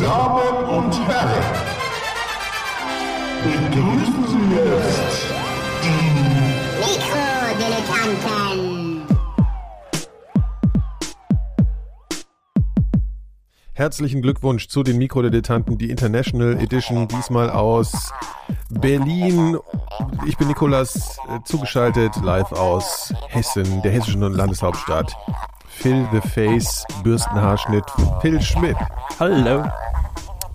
Damen und Herren, begrüßen Sie jetzt die Mikrodilettanten. Herzlichen Glückwunsch zu den Mikrodilettanten, die International Edition, diesmal aus Berlin. Ich bin Nikolas, äh, zugeschaltet live aus Hessen, der hessischen Landeshauptstadt. Phil the Face, Bürstenhaarschnitt, Phil Schmidt. Hallo.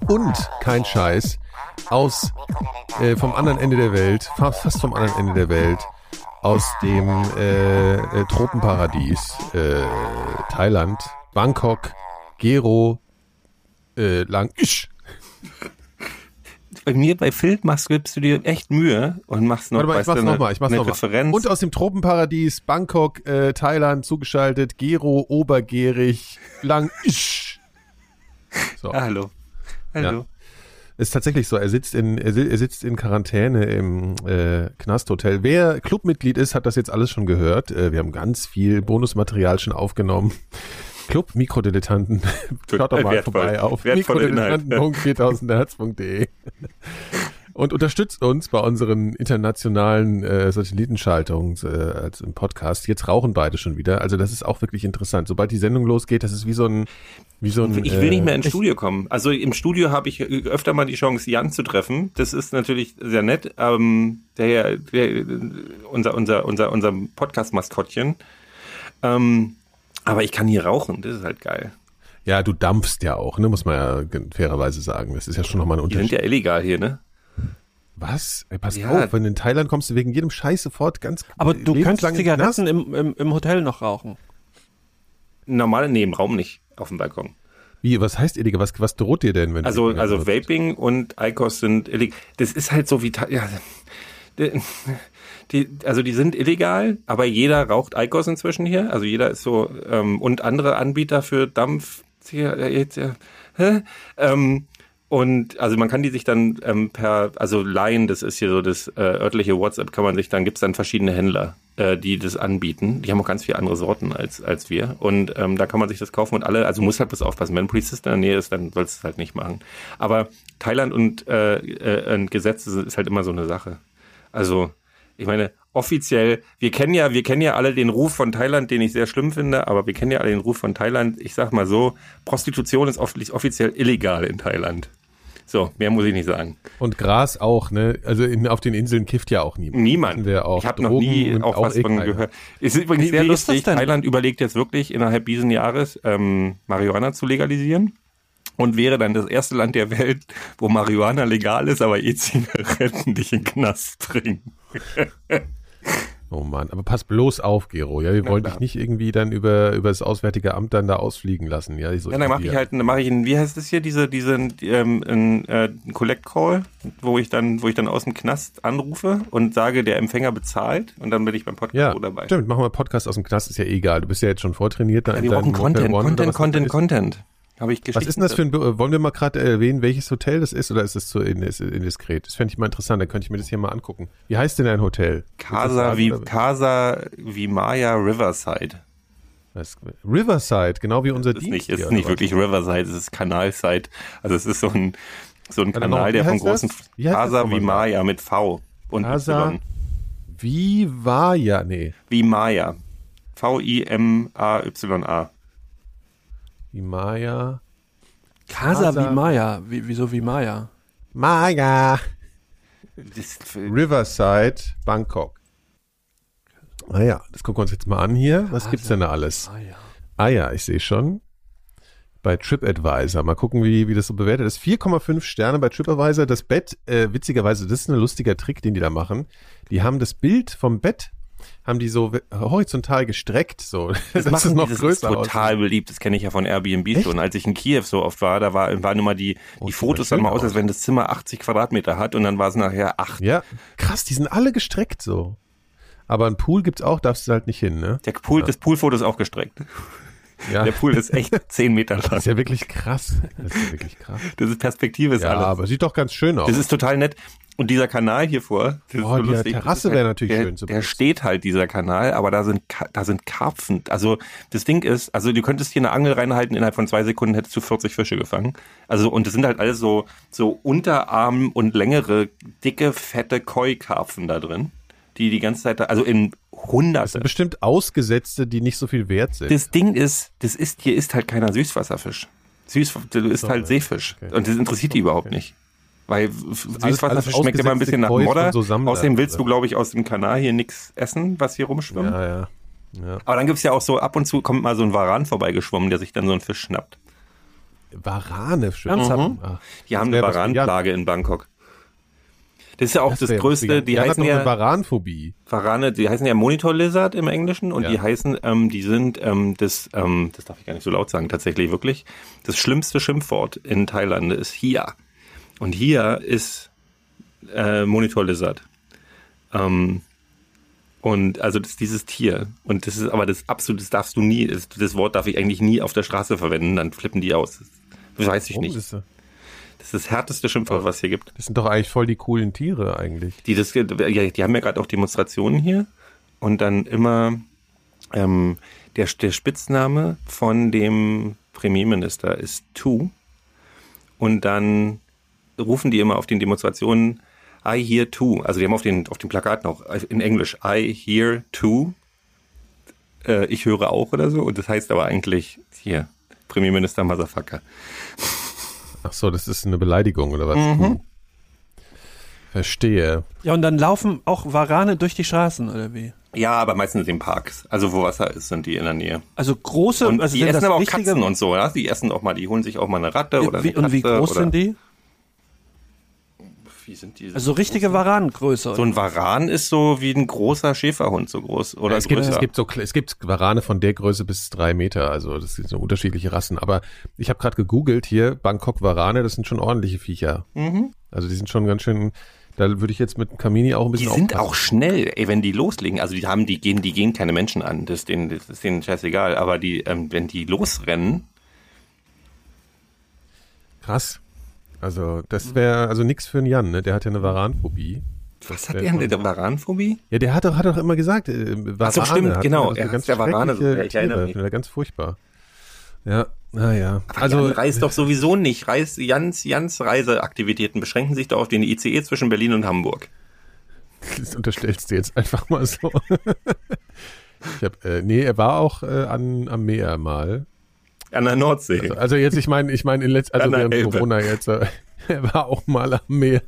Und kein Scheiß, aus äh, vom anderen Ende der Welt, fa- fast vom anderen Ende der Welt, aus dem äh, äh, Tropenparadies äh, Thailand, Bangkok, Gero, äh, lang. Isch. Bei mir, bei machst, gibst du dir echt Mühe und machst noch, Warte mal, ich mach's nochmal, ich mach's nochmal. Referenz. Und aus dem Tropenparadies Bangkok, äh, Thailand zugeschaltet, Gero, Obergierig, lang. Isch. So. Ah, hallo. Hallo. Ist tatsächlich so. Er sitzt in, er sitzt in Quarantäne im äh, Knasthotel. Wer Clubmitglied ist, hat das jetzt alles schon gehört. Äh, wir haben ganz viel Bonusmaterial schon aufgenommen. Club Mikrodilettanten. Schaut doch Äh, mal wertvoll. vorbei auf Wertvoller Inhalt. mikrodilettanten.4000herz.de und unterstützt uns bei unseren internationalen äh, Satellitenschaltungen äh, als im Podcast. Jetzt rauchen beide schon wieder. Also das ist auch wirklich interessant. Sobald die Sendung losgeht, das ist wie so ein wie so ein Ich will nicht mehr äh, ins Studio kommen. Also im Studio habe ich öfter mal die Chance, Jan zu treffen. Das ist natürlich sehr nett. Ähm, der, der, unser, unser, unser, unser Podcast-Maskottchen. Ähm, aber ich kann hier rauchen. Das ist halt geil. Ja, du dampfst ja auch, ne, muss man ja fairerweise sagen. Das ist ja schon nochmal ein Die sind Unterschied. ja illegal hier, ne? Was? Ey, pass Ja. auf, wenn du in Thailand kommst du wegen jedem Scheiß sofort ganz Aber du könntest. Zigaretten im, im, im Hotel noch rauchen. Normal, nee, im Raum nicht. Auf dem Balkon. Wie, was heißt illegal? Was, was droht dir denn, wenn du Also, also? Vaping und ICOS sind illegal. Das ist halt so wie, ja, die, also die sind illegal, aber jeder raucht ICOS inzwischen hier. Also jeder ist so, ähm, und andere Anbieter für Dampf, äh? Ähm, und also man kann die sich dann ähm, per, also leihen, das ist hier so das äh, örtliche WhatsApp, kann man sich dann, gibt's dann verschiedene Händler, äh, die das anbieten. Die haben auch ganz viele andere Sorten als, als wir. Und ähm, da kann man sich das kaufen und alle, also muss halt bloß aufpassen, wenn ein Polizist in der Nähe ist, dann sollst du es halt nicht machen. Aber Thailand und, äh, äh, Gesetze ist halt immer so eine Sache. Also, ich meine, offiziell, wir kennen ja, wir kennen ja alle den Ruf von Thailand, den ich sehr schlimm finde, aber wir kennen ja alle den Ruf von Thailand. Ich sag mal so, Prostitution ist offiziell illegal in Thailand. So, mehr muss ich nicht sagen. Und Gras auch, ne? Also in, auf den Inseln kifft ja auch niemand. Niemand. Wir auch. ich habe noch nie auch was von gehört. Es ist übrigens Wie- sehr wie lustig. Thailand überlegt jetzt wirklich innerhalb dieses Jahres ähm, Marihuana zu legalisieren und wäre dann das erste Land der Welt, wo Marihuana legal ist, aber E-Zigaretten dich in den Knast bringen. Oh Mann, aber pass bloß auf, Gero. Ja, wir wollen klar. dich nicht irgendwie dann über, über das Auswärtige Amt dann da ausfliegen lassen. Ja, so Ja, dann mache ich halt, mache ich einen, wie heißt das hier, diese, diese, ähm, ein, äh, Collect Call, wo ich dann, wo ich dann aus dem Knast anrufe und sage, der Empfänger bezahlt und dann bin ich beim Podcast Ja, dabei. stimmt. Machen wir Podcast aus dem Knast, ist ja egal. Du bist ja jetzt schon vortrainiert. Da Ja, wir brauchen Content, Content, Content, ist. Content. Habe ich Was ist denn das für ein, Be- wollen wir mal gerade erwähnen, welches Hotel das ist oder ist das zu indis- indiskret? Das fände ich mal interessant, dann könnte ich mir das hier mal angucken. Wie heißt denn dein Hotel? Das Casa wie? Casa wie Maya Riverside. Was- Riverside, genau wie unser Das ist Dienst. nicht, es ist nicht wirklich Riverside, es ist Kanalside. Also es ist so ein, so ein Warte, Kanal, der das? großen das Casa wie Maya mit V und Casa Y. War ja, nee. Wie Maya. V-I-M-A-Y-A. Wie Maya. Casa Casa- wie Maya. Wie, wieso wie Maya? Riverside, Bangkok. Ah ja, das gucken wir uns jetzt mal an hier. Was gibt's denn da alles? Maya. Ah ja, ich sehe schon. Bei TripAdvisor. Mal gucken, wie, wie das so bewertet ist. 4,5 Sterne bei TripAdvisor. Das Bett, äh, witzigerweise, das ist ein lustiger Trick, den die da machen. Die haben das Bild vom Bett, haben die so horizontal gestreckt, so. Das, dass machen es noch die, das größer ist total aussieht. beliebt. Das kenne ich ja von Airbnb Echt? schon. Als ich in Kiew so oft war, da war, waren immer die, Oh, die Fotos dann mal aus, als aus. wenn das Zimmer 80 Quadratmeter hat und dann war es nachher 8. Ja, krass, die sind alle gestreckt so. Aber ein Pool gibt's auch, darfst du halt nicht hin, ne? Der Pool, das Poolfoto ist auch gestreckt. Ja, Der Pool ist echt 10 Meter lang. das ist ja wirklich krass. Das ist ja wirklich krass. Das ist Perspektive ist Ja, alles. aber sieht doch ganz schön aus. Das ist total nett. Und dieser Kanal hier vor, das Oh, so die lustig, Terrasse das wäre natürlich der, schön zu Der steht halt, dieser Kanal, aber da sind, da sind Karpfen. Also das Ding ist, also du könntest hier eine Angel reinhalten, innerhalb von zwei Sekunden hättest du 40 Fische gefangen. Also und das sind halt alles so, so Unterarm und längere, dicke, fette Koi-Karpfen da drin, die die ganze Zeit, da, also in Das Hunderte. sind bestimmt Ausgesetzte, die nicht so viel wert sind. Das Ding ist, das ist, hier ist halt keiner Süßwasserfisch. Süß, du isst halt. Seefisch. Okay. Und das interessiert die überhaupt Okay. nicht. Weil Süßwasserfisch alles schmeckt immer ein bisschen nach Modder. so Außerdem willst du, glaube ich, aus dem Kanal hier nichts essen, was hier rumschwimmt. ja, ja. ja. Aber dann gibt's ja auch so, ab und zu kommt mal so ein Varan vorbeigeschwommen, der sich dann so einen Fisch schnappt. Warane, stimmt. Ernsthaft? Ach, Die haben wär eine Jan. Varanplage in Bangkok. Das ist ja auch das, für größte, die hat heißen ja Varanphobie. Varane, die heißen ja Monitor Lizard im Englischen und Ja. die heißen, ähm, die sind ähm, das, ähm, das darf ich gar nicht so laut sagen, tatsächlich wirklich. Das schlimmste Schimpfwort in Thailand ist Hia. Und Hia ist äh, Monitor Lizard. Ähm, und also das ist dieses Tier. Und das ist aber das absolut, das darfst du nie, das, das Wort darf ich eigentlich nie auf der Straße verwenden, dann flippen die aus. Das weiß ich nicht. ist das? Ist das härteste Schimpfwort, was hier gibt. Das sind doch eigentlich voll die coolen Tiere eigentlich. Die, das, ja, die haben ja gerade auch Demonstrationen hier und dann immer ähm, der, der Spitzname von dem Premierminister ist Tu und dann rufen die immer auf den Demonstrationen I hear Tu. Also die haben auf den, auf den Plakaten auch in Englisch I hear Tu. Äh, ich höre auch oder so und das heißt aber eigentlich hier Premierminister Motherfucker. Ach so, das ist eine Beleidigung oder was? Mhm. Hm. Verstehe. Ja, und dann laufen auch Warane durch die Straßen, oder wie? Ja, aber meistens in Parks. Also wo Wasser ist, sind die in der Nähe. Also große, Und also die sind essen das aber auch richtige, Katzen und so, ja? Die essen auch mal, die holen sich auch mal eine Ratte oder eine wie, und wie Katze groß oder, sind die? Wie sind die? Also richtige Varanengröße. so ein Varan ist so wie ein großer Schäferhund, so groß oder es, gibt, größer. es gibt so es gibt Warane von der Größe bis drei Meter, also das sind so unterschiedliche Rassen. Aber ich habe gerade gegoogelt hier Bangkok Warane, das sind schon ordentliche Viecher. Mhm. Also die sind schon ganz schön. Da würde ich jetzt mit dem Kamini auch ein die bisschen sind aufpassen. auch schnell, ey, wenn die loslegen. Also die haben, die gehen, die gehen keine Menschen an. Das ist denen, das ist denen scheißegal. Aber die, ähm, wenn die losrennen, krass. Also das wäre also nix für einen Jan, ne? Der hat ja eine Varanphobie. was hat der denn, der Varanphobie? Ja, der hat doch, hat doch immer gesagt, äh, Varane. so, stimmt, genau. hat Er so hat ganz der Varane, ja, ich erinnere mich. er ganz furchtbar. Ja, naja. Also Also, Jan reist doch sowieso nicht. Reis, Jans, Jans Reiseaktivitäten beschränken sich doch auf den ICE zwischen Berlin und Hamburg. das unterstellst du jetzt einfach mal so. ich hab, äh, nee, er war auch äh, an, am Meer mal. An der Nordsee. Also, also jetzt, ich meine, ich meine, in letz also während Elbe. Corona jetzt, äh, er war auch mal am Meer.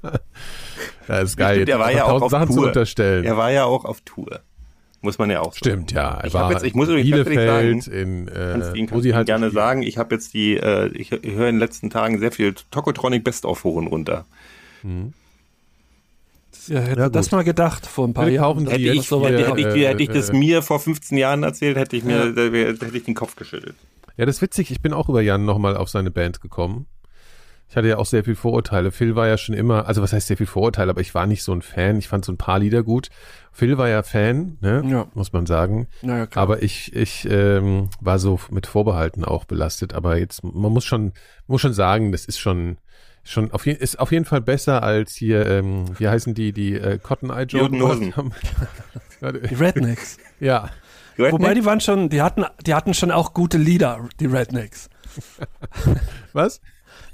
Ja, ist geil. Stimmt, er war ja auch auf Sachen zu Tour. unterstellen. Er war ja auch auf Tour. Muss man ja auch sagen. Stimmt, ja. Er Ich war jetzt- ich muss in übrigens ganz ehrlich Bielefeld, sagen, in, äh, ihn wo kannst sie du halt gerne sagen. Ich habe jetzt die, äh, ich, ich höre in den letzten Tagen sehr viel Tokotronic Best of hoch und runter. ja, hätte Ja, das mal gedacht vor ein paar Jahren. Hätte das ich, hätte, hätte, äh, hätte ich das äh, mir vor 15 Jahren erzählt, hätte ich mir, hätte ich den Kopf geschüttelt. Ja, das ist witzig. Ich bin auch über Jan nochmal auf seine Band gekommen. Ich hatte ja auch sehr viel Vorurteile. Phil war ja schon immer, also was heißt sehr viel Vorurteile, aber ich war nicht so ein Fan. Ich fand so ein paar Lieder gut. Phil war ja Fan, ne? Ja. muss man sagen. Naja, klar. Aber ich, ich ähm, war so mit Vorbehalten auch belastet. Aber jetzt, man muss schon, muss schon sagen, das ist schon, schon auf je, ist auf jeden Fall besser als hier, ähm, wie heißen die, die äh, Cotton Eye Joe. Warte, die Rednecks. ja, Wobei die waren schon, die hatten, die hatten schon auch gute Lieder, die Rednecks. was?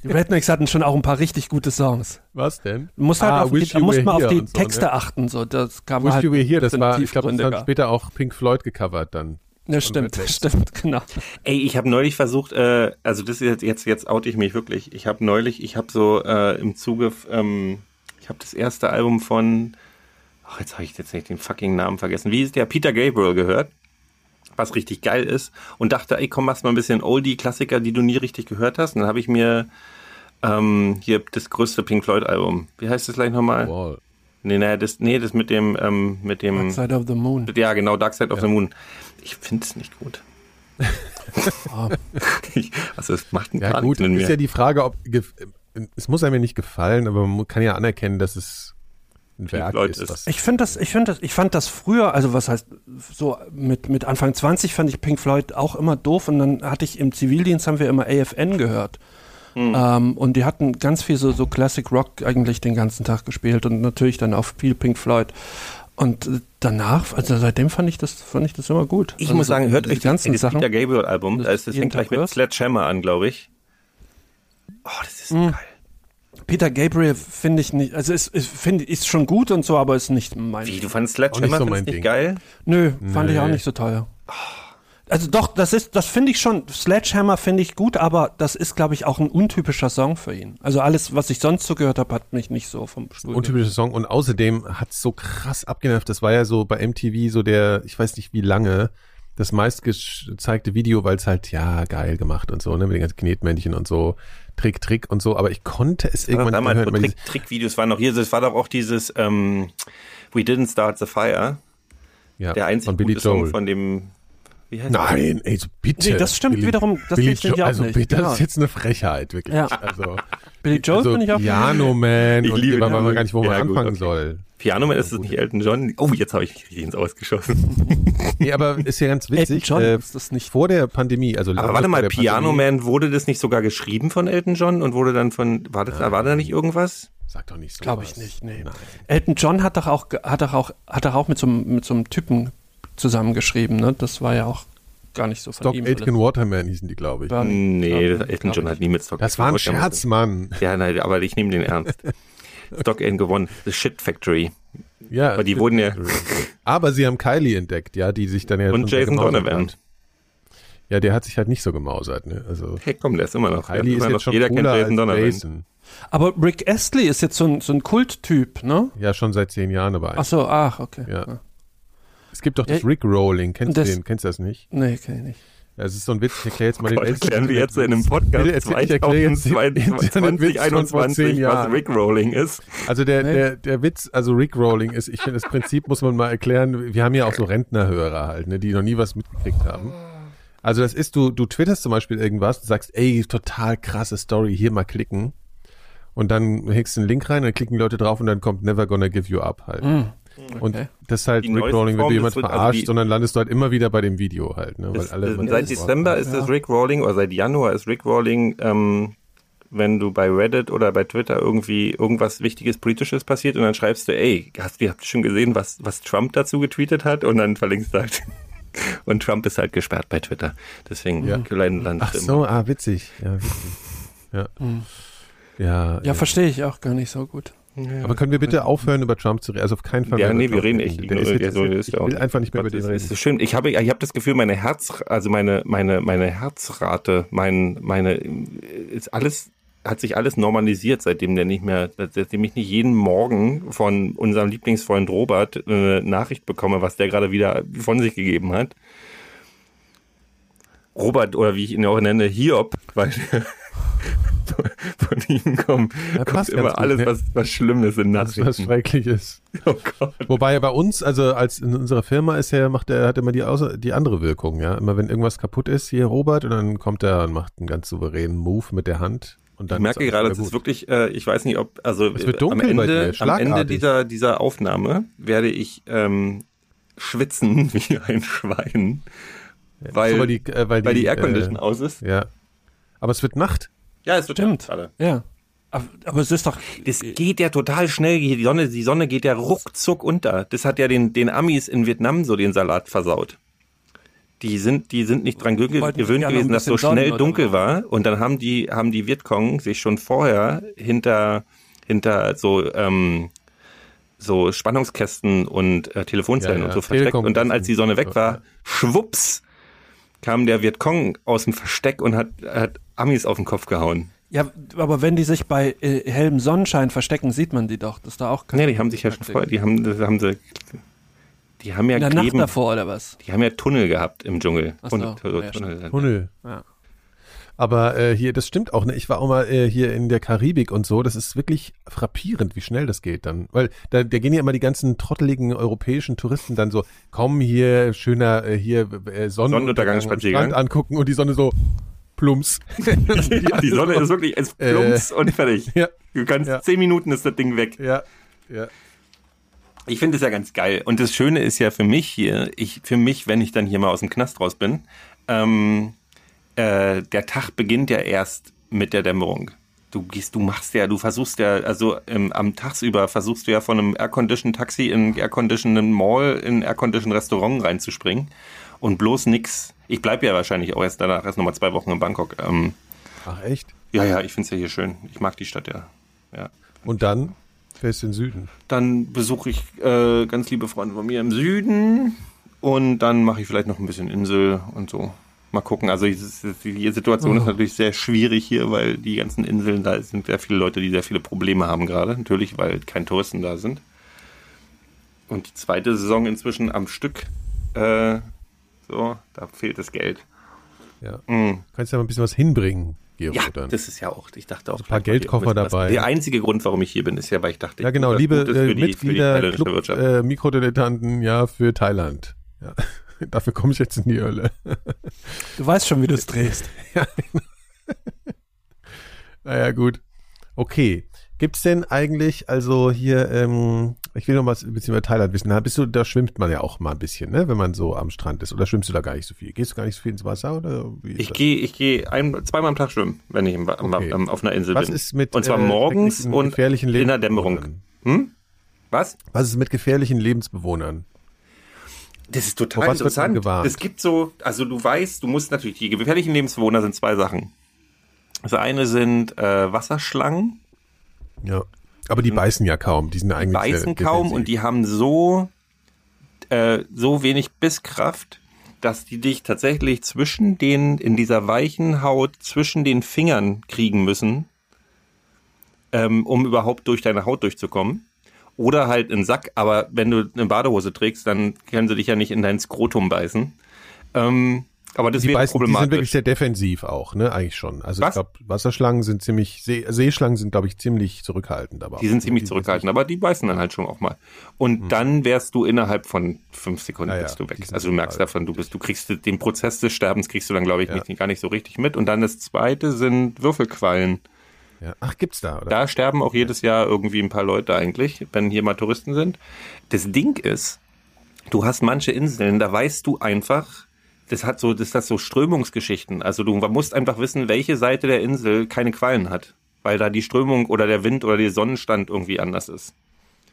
Die Rednecks hatten schon auch ein paar richtig gute Songs. Was denn? Du musst halt Ah, auf die, muss man auf die so, ne? Texte achten, so, das kam Wish halt. You Were Here, das war, ich glaube, das hat tiefgründiger. später auch Pink Floyd gecovert dann. Ja, stimmt, Rednecks. stimmt, genau. Ey, ich habe neulich versucht, äh, also das ist jetzt, jetzt, jetzt oute ich mich wirklich. Ich habe neulich, ich habe so äh, im Zuge, ähm, ich habe das erste Album von, ach, jetzt habe ich jetzt nicht den fucking Namen vergessen. Wie ist der? Peter Gabriel gehört, was richtig geil ist und dachte, ey, komm, machst mal ein bisschen Oldie-Klassiker, die du nie richtig gehört hast. Und dann habe ich mir ähm, hier das größte Pink Floyd-Album. Wie heißt das gleich nochmal? Wall. Nee, nee, das, nee, das mit dem, ähm, mit dem. Dark Side of the Moon. Ja, genau, Dark Side of the Moon. Ich finde es nicht gut. Ah. Ich- also es macht Ja gar gut, mit ist mir. ja die Frage, ob es muss einem ja nicht gefallen, aber man kann ja anerkennen, dass es Werk Floyd ist. Was, Ich finde das, ich finde das, ich fand das früher, also was heißt, so mit, mit Anfang 20 fand ich Pink Floyd auch immer doof und dann hatte ich im Zivildienst haben wir immer AFN gehört. Ähm, und die hatten ganz viel so, so Classic Rock eigentlich den ganzen Tag gespielt und natürlich dann auch viel Pink Floyd. Und danach, also seitdem fand ich das, fand ich das immer gut. Ich also muss sagen, hört die euch ganzen das Sachen. Peter Gabriel Album, Das da ist das fängt gleich mit? Sledgehammer an, glaube ich. Oh, das ist Mhm. geil. Peter Gabriel finde ich nicht, also ist, ist, finde ist schon gut und so, aber ist nicht mein. Wie, du fandst Auch nicht Sledgehammer so nicht Ding. geil? Nö, fand ich Nee. auch nicht so teuer. Also doch, das ist, das finde ich schon, Sledgehammer finde ich gut, aber das ist, glaube ich, auch ein untypischer Song für ihn. Also alles, was ich sonst so gehört habe, hat mich nicht so vom Stuhl. Untypischer Song und außerdem hat's so krass abgenervt. Das war ja so bei MTV so der, ich weiß nicht wie lange, das meistgezeigte Video, weil es halt, ja, geil gemacht und so, ne, mit den ganzen Knetmännchen und so, Trick, Trick und so, aber ich konnte es irgendwann damals nicht mehr hören. Trick, Trickvideos waren noch hier, das war doch auch dieses ähm, We Didn't Start the Fire, ja, der einzige von Billy gute Song Joel. von dem, wie heißt? Nein, ey, so bitte. Nee, das stimmt wiederum, das Billy Joel, auch also nicht, bitte, genau. das ist jetzt eine Frechheit, wirklich. Ja. Also, Billy Joel also finde ich auch. Piano Man Ich liebe man weiß gar nicht, wo man Ja, gut, anfangen okay. soll. Piano Man ist es nicht Elton John? Oh, jetzt habe ich richtig ins Ausgeschossen. Nee, aber ist ja ganz Elton witzig. John äh, ist das nicht. vor der Pandemie, also Aber warte mal, Piano Pandemie- Man, wurde das nicht sogar geschrieben von Elton John und wurde dann von, war, das, war da nicht irgendwas? Sag doch nicht so. Glaube ich nicht, nee. Elton John hat doch auch, hat doch auch, hat doch auch mit so, einem- mit so einem Typen zusammengeschrieben, ne? Das war ja auch gar nicht so von Doc ihm. Aitken Waterman hießen die, glaube ich. War- Nee, glaub- das Elton John hat nie mit Stock Das war ein Scherz, Mann. Ja, nein, aber ich nehme den ernst. Stock Aitken gewonnen. The Shit Factory. Ja, Aber die wurden ja, aber sie haben Kylie entdeckt, ja, die sich dann ja und Jason Donovan. hat. Ja, der hat sich halt nicht so gemausert, ne? Also Hey, komm, der ist immer noch. Kylie ist immer jetzt noch schon jeder kennt Jason Donovan. Jason. Aber Rick Astley ist jetzt so ein, so ein Kulttyp, ne? Ja, schon seit zehn Jahren dabei. Ach so, ach, okay. Ja. Es gibt doch das Ja, Rick-Rolling. Kennst das- du den? Kennst du das nicht? Nee, kenn ich nicht. Das ist so ein Witz. Ich erkläre jetzt mal den Gott, ältesten erklären wir jetzt in einem. Podcast ich erkläre jetzt den Internetwitz von vor 2021, zehn was Jahren. Rick Rolling ist. Also der, Nee. der, der Witz, also Rick-Rolling ist, ich finde, das Prinzip muss man mal erklären. Wir haben ja auch so Rentnerhörer halt, ne, die noch nie was mitgekriegt haben. Also das ist, du, du twitterst zum Beispiel irgendwas, du sagst, ey, total krasse Story, hier mal klicken. Und dann hängst du einen Link rein, dann klicken die Leute drauf und dann kommt Never Gonna Give You Up halt. Und okay. das ist halt Rick-Rolling, wenn du des jemand Rit- also verarscht, die- sondern landest du halt immer wieder bei dem Video halt, ne, weil Ist, alle äh, seit Dezember ist das Rick Rolling oder seit Januar ist Rick Rolling, ähm, wenn du bei Reddit oder bei Twitter irgendwie irgendwas Wichtiges Politisches passiert und dann schreibst du, ey, hast du habt ihr schon gesehen, was, was Trump dazu getweetet hat? Und dann verlinkst du halt. Und Trump ist halt gesperrt bei Twitter. Deswegen Ja. kleinen Land. Ach so, ah, witzig. Ja, witzig. Ja. Ja, Ja, verstehe ich auch gar nicht so gut. Aber können wir bitte aufhören, über Trump zu reden? Also auf keinen Fall Ja, mehr nee, über wir Trump reden echt. Der ist Ja, jetzt, so ist ich ja will einfach nicht mehr über den es reden. ist so schön. Ich habe, ich habe das Gefühl, meine Herz, also meine, meine, meine Herzrate, mein, meine, ist alles, hat sich alles normalisiert, seitdem der nicht mehr, seitdem ich nicht jeden Morgen von unserem Lieblingsfreund Robert eine Nachricht bekomme, was der gerade wieder von sich gegeben hat. Robert, oder wie ich ihn ja auch nenne, Hiob, weil von ihm kommt, Ja, kommt immer gut, alles, ne? was, was Schlimmes in Das ist was Nachrichten. Schreckliches. Oh Gott. Wobei bei uns, also als in unserer Firma ist er, macht er, hat immer die, außer, die andere Wirkung, ja. Immer wenn irgendwas kaputt ist, hier Robert, und dann kommt er und macht einen ganz souveränen Move mit der Hand. Und dann Ich merke gerade, alles es ist wirklich, äh, ich weiß nicht, ob, also Es wird dunkel am Ende, am Ende dieser, dieser Aufnahme werde ich ähm, schwitzen wie ein Schwein, weil, So, weil die, äh, weil weil die die, Aircondition äh, aus ist. Ja. Aber es wird Nacht. Ja, es wird Stimmt. gerade. Ja. Aber, aber es ist doch. Das geht ja total schnell. Die Sonne, die Sonne geht ja ruckzuck unter. Das hat ja den, den Amis in Vietnam so den Salat versaut. Die sind, die sind nicht dran gewöhnt, gewesen, dass so schnell oder dunkel war. Und dann haben die, haben die Vietcong sich schon vorher hinter, hinter so, ähm, so Spannungskästen und äh, Telefonzellen Ja, ja, und so versteckt. Und dann, als die Sonne weg war, schwupps, kam der Vietcong aus dem Versteck und hat, hat Amis auf den Kopf gehauen. Ja, aber wenn die sich bei äh, hellem Sonnenschein verstecken, sieht man die doch. Das ist da auch kein Nee, die haben sich ja schon vorher, die haben, das haben sie, die haben ja In der Nacht Kleben, davor oder was? die haben ja Tunnel gehabt im Dschungel. Ach so, Tunnel, Tunnel, ja, Tunnel. Tunnel. Ja. Aber äh, hier, das stimmt auch, ne? Ich war auch mal äh, hier in der Karibik und so. Das ist wirklich frappierend, wie schnell das geht dann. Weil da, da gehen ja immer die ganzen trotteligen europäischen Touristen dann so, komm hier, schöner äh, hier äh, Sonnenuntergang, Sonnenuntergangsspaziergang. Strand angucken und die Sonne so plumps. Ja, die Sonne ist wirklich, es Äh, plumps und fertig. ja, Du kannst, Ja. zehn Minuten ist das Ding weg. ja, ja. Ich finde es ja ganz geil. Und das Schöne ist ja für mich hier, ich, für mich, wenn ich dann hier mal aus dem Knast raus bin, ähm, äh, der Tag beginnt ja erst mit der Dämmerung. Du gehst, du machst ja, du versuchst ja, also ähm, am Tagsüber versuchst du ja von einem Aircondition Taxi in Aircondition Mall in Aircondition Restaurant reinzuspringen und bloß nix. Ich bleib ja wahrscheinlich auch erst danach erst nochmal zwei Wochen in Bangkok. Ähm, Ach echt? ja, ja, ich find's ja hier schön. Ich mag die Stadt ja. Ja. Und dann fährst du in den Süden. Dann besuche ich äh, ganz liebe Freunde von mir im Süden und dann mache ich vielleicht noch ein bisschen Insel und so. Mal gucken. Also es die Situation ist natürlich sehr schwierig hier, weil die ganzen Inseln, da sind sehr viele Leute, die sehr viele Probleme haben gerade. Natürlich, weil keine Touristen da sind. Und die zweite Saison inzwischen am Stück. Äh, so, da fehlt das Geld. Ja. Mm. Kannst ja mal ein bisschen was hinbringen, Gero, Ja, dann. das ist ja auch, ich dachte auch. ein paar Geldkoffer dabei. Der einzige Grund, warum ich hier bin, ist ja, weil ich dachte, ja, ich genau, was liebe äh, für die- für die Mitglieder, Club, äh, Mikrodilettanten, ja, für Thailand. Ja. Dafür komme ich jetzt in die Hölle. Du weißt schon, wie du es drehst. Naja, gut. Okay. Gibt's denn eigentlich, also hier, ähm, ich will noch mal ein bisschen über Thailand wissen. Da bist du, da schwimmt man ja auch mal ein bisschen, ne, wenn man so am Strand ist. Oder schwimmst du da gar nicht so viel? Gehst du gar nicht so viel ins Wasser oder Ich gehe ich geh ein, zweimal am Tag schwimmen, wenn ich im, Okay. am, auf einer Insel Was bin. ist mit und zwar äh, morgens und gefährlichen in der Dämmerung. Hm? Was? Was ist mit gefährlichen Lebensbewohnern? Das ist total interessant. Es gibt so, also du weißt, du musst natürlich, die gefährlichen Lebensbewohner sind zwei Sachen. Das eine sind äh, Wasserschlangen, Ja. Aber die beißen ja kaum. Die sind eigentlich sehr beißen kaum defensiv. und die haben so, äh, so wenig Bisskraft, dass die dich tatsächlich zwischen den, in dieser weichen Haut, zwischen den Fingern kriegen müssen, ähm, um überhaupt durch deine Haut durchzukommen. Oder halt in Sack, aber wenn du eine Badehose trägst, dann können sie dich ja nicht in dein Skrotum beißen. Ähm, aber das die, beißen, die sind wirklich sehr defensiv auch, ne? Eigentlich schon. Also Was? ich glaube, Wasserschlangen sind ziemlich, See, Seeschlangen sind, glaube ich, ziemlich zurückhaltend. Aber Die sind ziemlich zurückhaltend, aber die beißen dann halt schon auch mal. Und dann wärst du innerhalb von fünf Sekunden Ja, bist du weg. die Also du merkst davon, du bist, du kriegst den Prozess des Sterbens kriegst du dann, glaube ich, Ja. nicht, gar nicht so richtig mit. Und dann das zweite sind Würfelquallen. Ja. Ach, gibt's da, oder? Da sterben auch jedes Jahr irgendwie ein paar Leute eigentlich, wenn hier mal Touristen sind. Das Ding ist, du hast manche Inseln, da weißt du einfach, das hat so, das hat so Strömungsgeschichten. Also du musst einfach wissen, welche Seite der Insel keine Quallen hat. Weil da die Strömung oder der Wind oder der Sonnenstand irgendwie anders ist.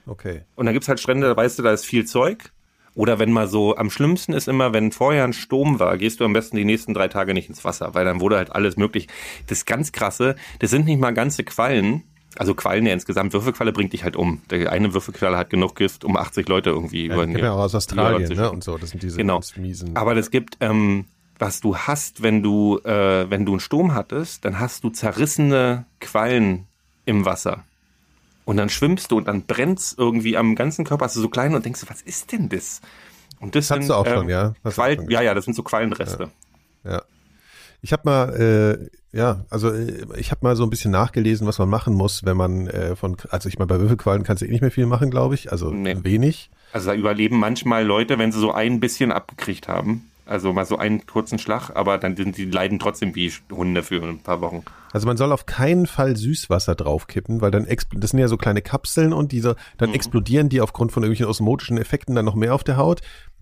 Okay. Und dann gibt's halt Strände, da weißt du, da ist viel Zeug. Oder wenn mal so, am schlimmsten ist immer, wenn vorher ein Sturm war, gehst du am besten die nächsten drei Tage nicht ins Wasser, weil dann wurde halt alles möglich. Das ganz krasse, das sind nicht mal ganze Quallen. Also Quallen ja insgesamt, Würfelqualle bringt dich halt um. Der eine Würfelqualle hat genug Gift, um 80 Leute irgendwie Ja, über den ja auch aus Australien, ne? Und so. Das sind diese Genau. ganz miesen. Aber es gibt, ähm, was du hast, wenn du, äh, wenn du einen Sturm hattest, dann hast du zerrissene Quallen im Wasser. Und dann schwimmst du und dann brennt's irgendwie am ganzen Körper, hast du so klein und denkst, was ist denn das? Und das, Das sind, du auch ähm, schon, ja? Hast du auch Qual schon ja, ja, das sind so Quallenreste. Ja. Ich habe mal, äh, ja, also äh, ich habe mal so ein bisschen nachgelesen, was man machen muss, wenn man äh, von, also ich meine, bei Würfelquallen kannst du eh nicht mehr viel machen, glaube ich, also Nee. wenig. Also da überleben manchmal Leute, wenn sie so ein bisschen abgekriegt haben. Also mal so einen kurzen Schlag, aber dann sind die leiden trotzdem wie Hunde für ein paar Wochen. Also man soll auf keinen Fall Süßwasser draufkippen, weil dann das sind ja so kleine Kapseln und diese dann explodieren die aufgrund von irgendwelchen osmotischen Effekten dann noch mehr auf der Haut,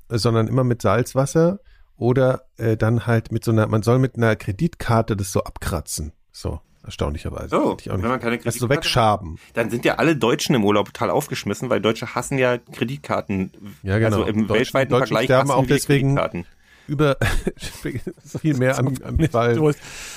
sondern immer mit Salzwasser oder äh, dann halt mit so einer, man soll mit einer Kreditkarte das so abkratzen. So, erstaunlicherweise. Nicht- wenn man keine das so Kreditkarte wegschaben. Dann sind ja alle Deutschen im Urlaub total aufgeschmissen, weil Deutsche hassen ja Kreditkarten. Ja, genau. Also im Deutschen- weltweiten Deutschen Vergleich sterben hassen auch wir deswegen- Kreditkarten. Über viel mehr an, an Fall. Du-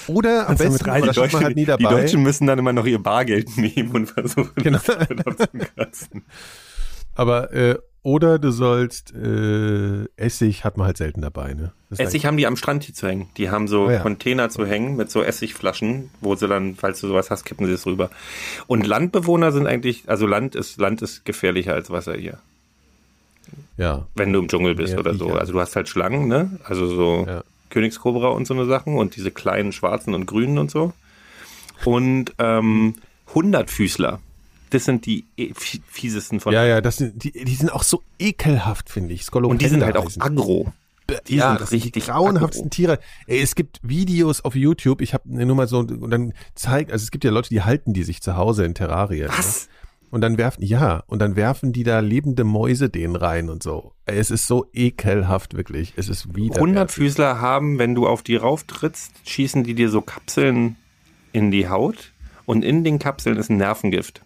Oder am besten, rein- Die halt nie dabei. die Deutschen müssen dann immer noch ihr Bargeld nehmen und versuchen, Genau. das abzukratzen. Aber äh, oder du sollst äh, Essig hat man halt selten dabei, ne? Essig haben die am Strand hier zu hängen. Die haben so Oh ja. Container zu hängen mit so Essigflaschen, wo sie dann, falls du sowas hast, kippen sie es rüber. Und Landbewohner sind eigentlich, also Land ist, Land ist gefährlicher als Wasser hier. Ja, wenn du im Dschungel bist Mehr oder so. Also du hast halt Schlangen, ne? Also so Ja. Königskobra und so eine Sachen und diese kleinen schwarzen und grünen und so. Und ähm, Hundertfüßler. Das sind die fie- fiesesten von. ja, ja, das sind, die, die sind auch so ekelhaft, finde ich. Und die sind halt auch aggro. Die ja, sind das sind die richtig grauenhaftesten aggro. Tiere. Ey, es gibt Videos auf YouTube, ich habe nur mal so, und dann zeigt, also es gibt ja Leute, die halten die sich zu Hause in Terrarien. Was? Ne? Und dann werfen, ja, und dann werfen die da lebende Mäuse denen rein und so. Es ist so ekelhaft, wirklich. Es ist wieder. Hundertfüßler haben, wenn du auf die rauftrittst, schießen die dir so Kapseln in die Haut und in den Kapseln ist ein Nervengift.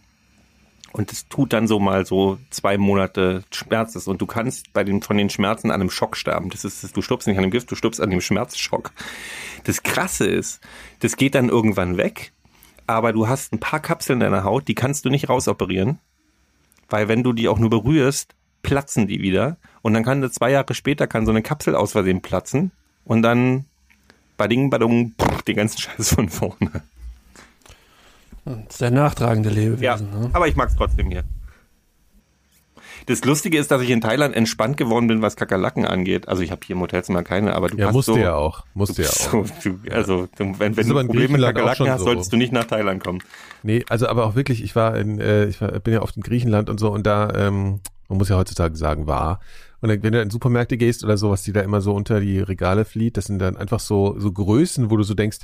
Und es tut dann so mal so zwei Monate Schmerzes. Und du kannst bei den, von den Schmerzen an einem Schock sterben. Das ist, du stirbst nicht an dem Gift, du stirbst an dem Schmerzschock. Das Krasse ist, das geht dann irgendwann weg. Aber du hast ein paar Kapseln in deiner Haut, die kannst du nicht rausoperieren. Weil wenn du die auch nur berührst, platzen die wieder. Und dann kann zwei Jahre später kann so eine Kapsel aus Versehen platzen. Und dann bading, badung, pff, den ganzen Scheiß von vorne. Sehr nachtragende Ja, Lebewesen. Ne? aber ich mag's trotzdem hier. Das Lustige ist, dass ich in Thailand entspannt geworden bin, was Kakerlaken angeht. Also ich habe hier im Hotelzimmer keine, aber du Ja, hast musste so, ja auch. Musste ja auch. so, du, also du, wenn, wenn du Probleme mit Kakerlaken hast, so. solltest du nicht nach Thailand kommen. Nee, also aber auch wirklich, ich war in, äh, ich war, bin ja oft in Griechenland und so und da, ähm, man muss ja heutzutage sagen, war. Und dann, wenn du in Supermärkte gehst oder so, was die da immer so unter die Regale flieht, das sind dann einfach so, so Größen, wo du so denkst,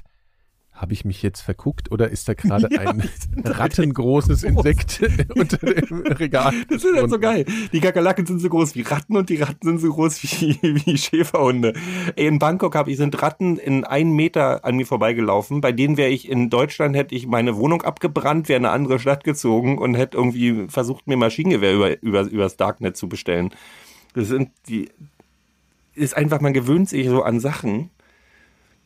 habe ich mich jetzt verguckt oder ist da gerade ein rattengroßes Insekt unter dem Regal? Das ist halt so geil. Die Kakerlaken sind so groß wie Ratten und die Ratten sind so groß wie, wie Schäferhunde. In Bangkok habe ich sind Ratten in einen Meter an mir vorbeigelaufen. Bei denen wäre ich in Deutschland, hätte ich meine Wohnung abgebrannt, wäre in eine andere Stadt gezogen und hätte irgendwie versucht, mir Maschinengewehr über, über, übers Darknet zu bestellen. Das sind die, ist einfach, man gewöhnt sich so an Sachen.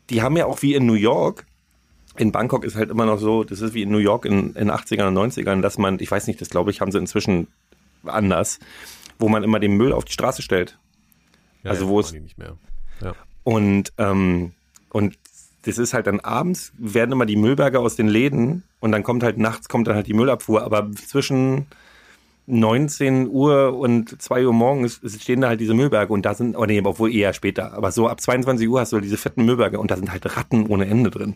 Die haben ja auch wie in New York, in Bangkok ist halt immer noch so, das ist wie in New York in, in 80ern und 90ern, dass man, ich weiß nicht, das glaube ich, haben sie inzwischen anders, wo man immer den Müll auf die Straße stellt. Ja, also ja, wo es- nicht mehr. Ja. Und, ähm, und das ist halt dann abends, werden immer die Müllberge aus den Läden und dann kommt halt nachts, kommt dann halt die Müllabfuhr, aber zwischen 19 Uhr und 2 Uhr morgens stehen da halt diese Müllberge und da sind, oh nee, obwohl eher später, aber so ab 22 Uhr hast du diese fetten Müllberge und da sind halt Ratten ohne Ende drin.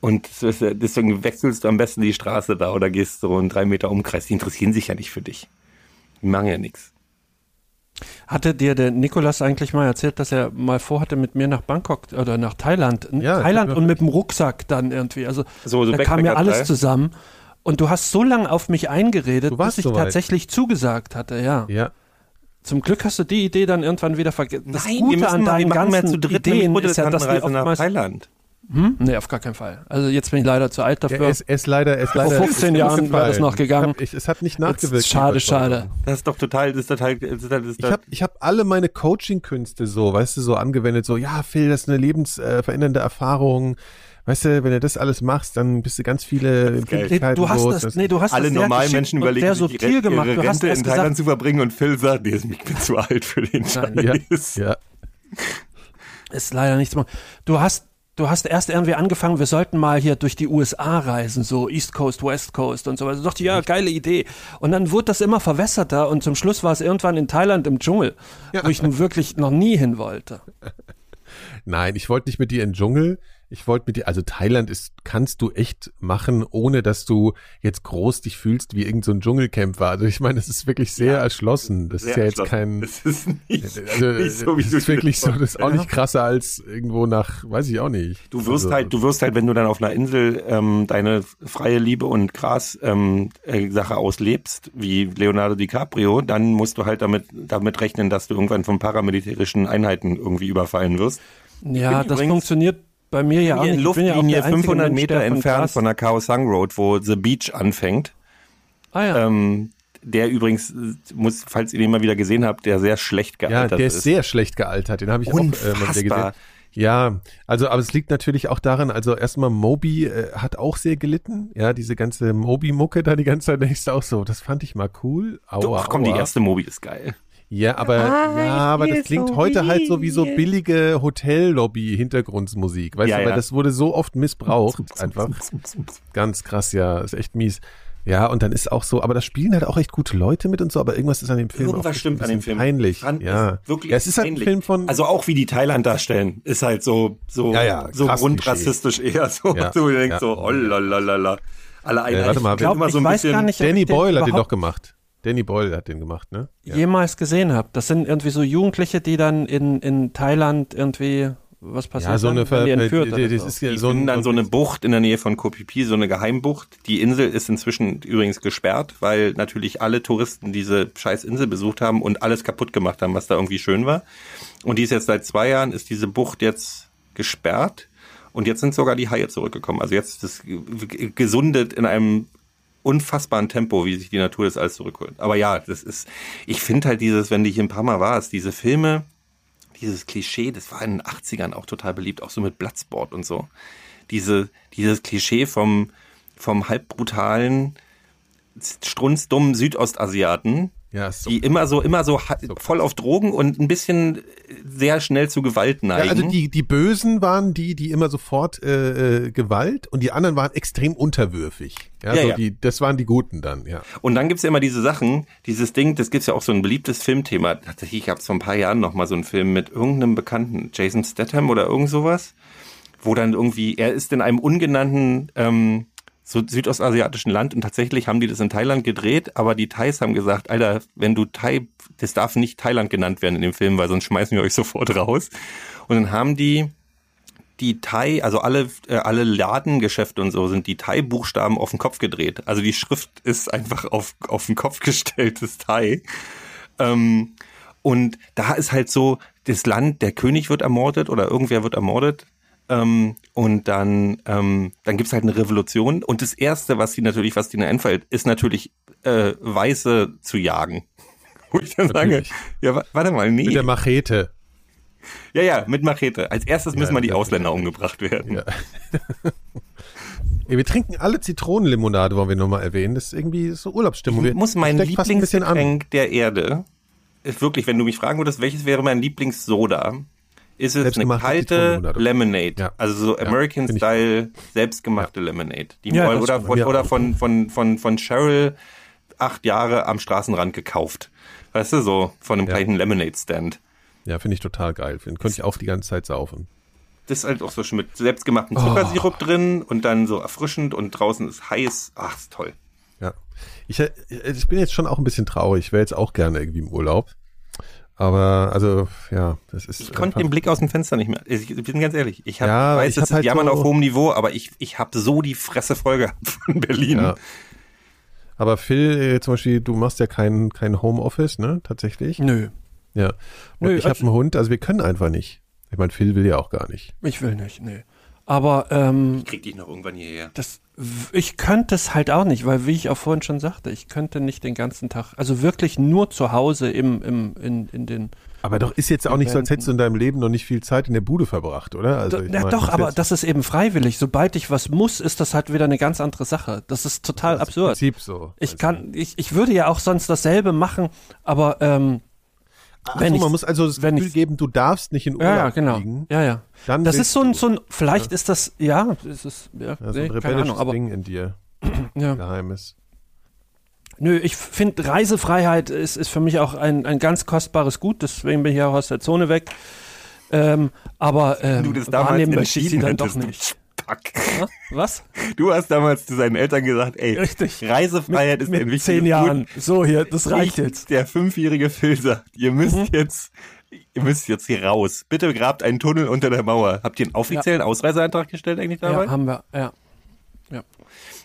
Und ist- deswegen wechselst du am besten die Straße da oder gehst so einen drei Meter Umkreis. Die interessieren sich ja nicht für dich. Die machen ja nichts. Hatte dir der Nikolas eigentlich mal erzählt, dass er mal vorhatte, mit mir nach Bangkok oder nach Thailand, Ja, Thailand und mit dem Rucksack dann irgendwie. Also So, so da kam ja alles zusammen. Und du hast so lange auf mich eingeredet, bis ich soweit. tatsächlich zugesagt hatte, ja. ja. Zum Glück hast du die Idee dann irgendwann wieder vergessen. Das Nein, Gute wir an deinen ganzen zu dritt Ideen ist ja, dass die Reise nach oftmals... Thailand. Hm? Nee, auf gar keinen Fall. Also jetzt bin ich leider zu alt Ja, dafür. ist, er ist leider, er ist leider. 15 Jahren wäre das noch gegangen. Ich hab, ich, es hat nicht Jetzt- nachgewirkt. schade, schade. Das ist doch total, das ist total, das ist, das ist, Ich habe ich hab alle meine Coaching-Künste so, weißt du, so angewendet, so, ja, Phil, das ist eine lebensverändernde äh, Erfahrung. Weißt du, wenn du das alles machst, dann bist du ganz viele Empfindlichkeiten du hast los. das, nee, du hast alle das sehr normalen Menschen überlegen, sehr sich subtil ihre, gemacht. ihre Du hast Rente in Thailand gesagt, zu verbringen und Phil sagt, nee, ich bin zu alt für den ja, Scheiß. ja. ist leider nichts mehr. Du hast, du hast erst irgendwie angefangen, wir sollten mal hier durch die USA reisen, so East Coast, West Coast und so weiter. Ich dachte, ja, geile Idee. Und dann wurde das immer verwässerter und zum Schluss war es irgendwann in Thailand im Dschungel, wo ich nun wirklich noch nie hin wollte. Nein, ich wollte nicht mit dir in den Dschungel. Ich wollte mit dir, also Thailand ist, kannst du echt machen, ohne dass du jetzt groß dich fühlst wie irgendein so ein Dschungelcamper. Also ich meine, das ist wirklich sehr erschlossen. Das ist ja jetzt kein, Das ist nicht, also nicht so, wie das du ist wirklich so, das ist auch nicht krasser als irgendwo nach, weiß ich auch nicht. Du wirst also, halt, du wirst halt, wenn du dann auf einer Insel ähm, deine freie Liebe und Gras ähm, äh, Sache auslebst, wie Leonardo DiCaprio, dann musst du halt damit damit rechnen, dass du irgendwann von paramilitärischen Einheiten irgendwie überfallen wirst. Ja, das übrigens funktioniert bei mir ja auch nicht. in Ich bin ja auch Luftlinie einzige 500 Mensch, Meter entfernt Gras- von der Khao Sang Road, wo The Beach anfängt. Ah ja. Ähm, der übrigens, muss, falls ihr den mal wieder gesehen habt, der sehr schlecht Ja, gealtert der ist sehr schlecht gealtert. Den habe ich auch äh, mal wieder Unfassbar. gesehen. Ja, also aber es liegt natürlich auch daran, also erstmal Moby äh, hat auch sehr gelitten. Ja, diese ganze Moby-Mucke da die ganze Zeit du auch so, das fand ich mal cool. Aua, Doch, komm, die aua. erste Mobi ist geil. Ja, aber ja, aber das klingt heute halt so wie so billige Hotellobby-Hintergrundmusik. Weißt Ja, du, weil ja. das wurde so oft missbraucht. Einfach ganz krass, ja, ist echt mies. Ja, und dann ist auch so, aber da spielen halt auch echt gute Leute mit und so, aber irgendwas ist an dem Film auch Irgendwas echt stimmt an dem Film. Peinlich, Ich fand ja. es Wirklich ja, es ist halt ein. Film von, Also auch wie die Thailand darstellen, ist halt so, so, Ja, ja, so grundrassistisch eher so. Ja, Du denkst ja. so, oh lalalala. Alle Einheiten. warte mal, werden glaub, immer ich so ein weiß bisschen, gar nicht, Danny ich Boyle hat den doch gemacht. Danny Boyle hat den gemacht, ne? Ja. jemals gesehen habe. Das sind irgendwie so Jugendliche, die dann in, in Thailand irgendwie, was passiert Ja, so dann, eine die entführt die- die- so? das ist ja so finden ein, dann so eine Bucht in der Nähe von Koh Phi Phi, so eine Geheimbucht. Die Insel ist inzwischen übrigens gesperrt, weil natürlich alle Touristen diese scheiß Insel besucht haben und alles kaputt gemacht haben, was da irgendwie schön war. Und die ist jetzt seit zwei Jahren, ist diese Bucht jetzt gesperrt. Und jetzt sind sogar die Haie zurückgekommen. Also jetzt ist es g- gesundet in einem unfassbaren Tempo, wie sich die Natur das alles zurückholt. Aber ja, das ist, ich finde halt dieses, wenn du hier ein paar Mal warst, diese Filme, dieses Klischee, das war in den 80ern auch total beliebt, auch so mit Bloodsport und so. Diese, dieses Klischee vom, vom halbbrutalen, strunzdummen Südostasiaten, Ja, so. die immer so, immer so ha- voll auf Drogen und ein bisschen sehr schnell zu Gewalt Ja, neigen. also die, die Bösen waren die, die immer sofort äh, äh, Gewalt und die anderen waren extrem unterwürfig. Ja, Ja, so ja. Die, das waren die Guten dann, ja. Und dann gibt's ja immer diese Sachen, dieses Ding, das gibt's ja auch so ein beliebtes Filmthema. Tatsächlich gab's vor ein paar Jahren noch mal so einen Film mit irgendeinem Bekannten, Jason Statham oder irgend sowas, wo dann irgendwie, er ist in einem ungenannten ähm, so südostasiatischen Land und tatsächlich haben die das in Thailand gedreht, aber die Thais haben gesagt, Alter, wenn du Thai, das darf nicht Thailand genannt werden in dem Film, weil sonst schmeißen wir euch sofort raus. Und dann haben die die Thai, also alle, äh, alle Ladengeschäfte und so sind die Thai-Buchstaben auf den Kopf gedreht. Also die Schrift ist einfach auf, auf den Kopf gestelltes Thai. Ähm, und da ist halt so, das Land, der König wird ermordet oder irgendwer wird ermordet. Ähm, und dann, ähm, dann gibt's halt eine Revolution. Und das Erste, was die natürlich, was denen einfällt, ist natürlich äh, Weiße zu jagen. Wo ich dann sage, Natürlich. ja, wa- warte mal, nee. Mit der Machete. Ja, ja, mit Machete. Als erstes müssen mal die ja, Ausländer umgebracht werden. Ja. Wir trinken alle Zitronenlimonade, wollen wir nochmal erwähnen. Das ist irgendwie so Urlaubsstimmung. Wir- muss mein. Lieblingsgetränk der Erde, ist wirklich, wenn du mich fragen würdest, welches wäre mein Lieblingssoda, ist es eine kalte. Lemonade. Ja. Also so American ich Style selbstgemachte Lemonade. Die Ja, oder von, Ja. oder von, von, von, von Cheryl acht Jahre am Straßenrand gekauft. Weißt du, so von einem Ja. kleinen Lemonade Stand. Ja, finde ich total geil. Könnte ich auch die ganze Zeit saufen. Das ist halt auch so schon mit selbstgemachtem Oh. Zuckersirup drin und dann so erfrischend und draußen ist heiß. Ach, ist toll. Ja. Ich, äh, ich bin jetzt schon auch ein bisschen traurig. Ich wäre jetzt auch gerne irgendwie im Urlaub. Aber, also, ja, das ist. Ich konnte den Blick aus dem Fenster nicht mehr. Ich ich bin ganz ehrlich. Ich hab, Ja, weiß, ich das hab ist halt Jammern so- auf hohem Niveau, aber ich, ich habe so die Fresse voll gehabt von Berlin. Ja. Aber Phil, äh, zum Beispiel, du machst ja kein, kein Homeoffice, ne? Tatsächlich. Nö, Ja. Und Nö, ich habe also- einen Hund, also wir können einfach nicht. Ich meine, Phil will ja auch gar nicht. ich will nicht, nee. Aber ähm, Krieg dich noch irgendwann hierher. das, ich könnte es halt auch nicht, weil wie ich auch vorhin schon sagte, ich könnte nicht den ganzen Tag, also wirklich nur zu Hause im, im, in, in den Aber doch ist jetzt auch nicht so, als hättest du in deinem Leben noch nicht viel Zeit in der Bude verbracht, oder? Also, ja mein, doch, das aber das ist eben freiwillig. Sobald ich was muss, ist das halt wieder eine ganz andere Sache. Das ist total das ist absurd. Prinzip so. Ich kann, ich, ich würde ja auch sonst dasselbe machen, aber ähm, Ach wenn ich- man muss also das wenn Gefühl ich- geben, du darfst nicht in Urlaub ja, ja, genau. fliegen. Ja, ja. Dann Das ist so ein, so ein, vielleicht ist das, ja, ist, ja, Ja, so nee, ein keine rebellisches Ahnung, Ding in dir, ja. geheimes. Nö, ich finde, Reisefreiheit ist, ist für mich auch ein, ein ganz kostbares Gut, deswegen bin ich auch aus der Zone weg. Ähm, aber ähm, Du das damals wahrnehmen möchte ich sie dann doch nicht. Spack. Ha? Was? Du hast damals zu seinen Eltern gesagt, ey, Richtig. Reisefreiheit ist ein Mit wichtiges zehn Jahren. Gut. So hier, das reicht Ich, jetzt. Der fünfjährige Phil sagt, ihr müsst Mhm. jetzt, ihr müsst jetzt hier raus. Bitte grabt einen Tunnel unter der Mauer. Habt ihr einen offiziellen Ausreiseantrag gestellt eigentlich dabei? Ja, haben wir, ja. ja.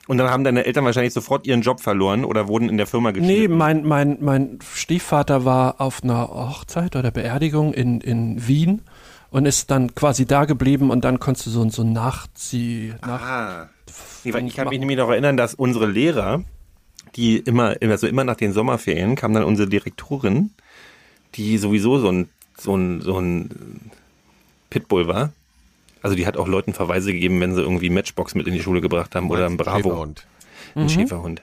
Und dann haben deine Eltern wahrscheinlich sofort ihren Job verloren oder wurden in der Firma Nee, geschnitten. mein, mein, mein Stiefvater war auf einer Hochzeit oder Beerdigung in, in Wien und ist dann quasi da geblieben und dann konntest du so, so Nachzieh, nach, Ah. Nee, weil ich kann mich nämlich noch erinnern, dass unsere Lehrer, die immer, also immer nach den Sommerferien, kam dann unsere Direktorin, die sowieso so ein, so ein, so ein Pitbull war. Also die hat auch Leuten Verweise gegeben, wenn sie irgendwie Matchbox mit in die Schule gebracht haben oder ein Bravo, Schäferhund. ein Schäferhund.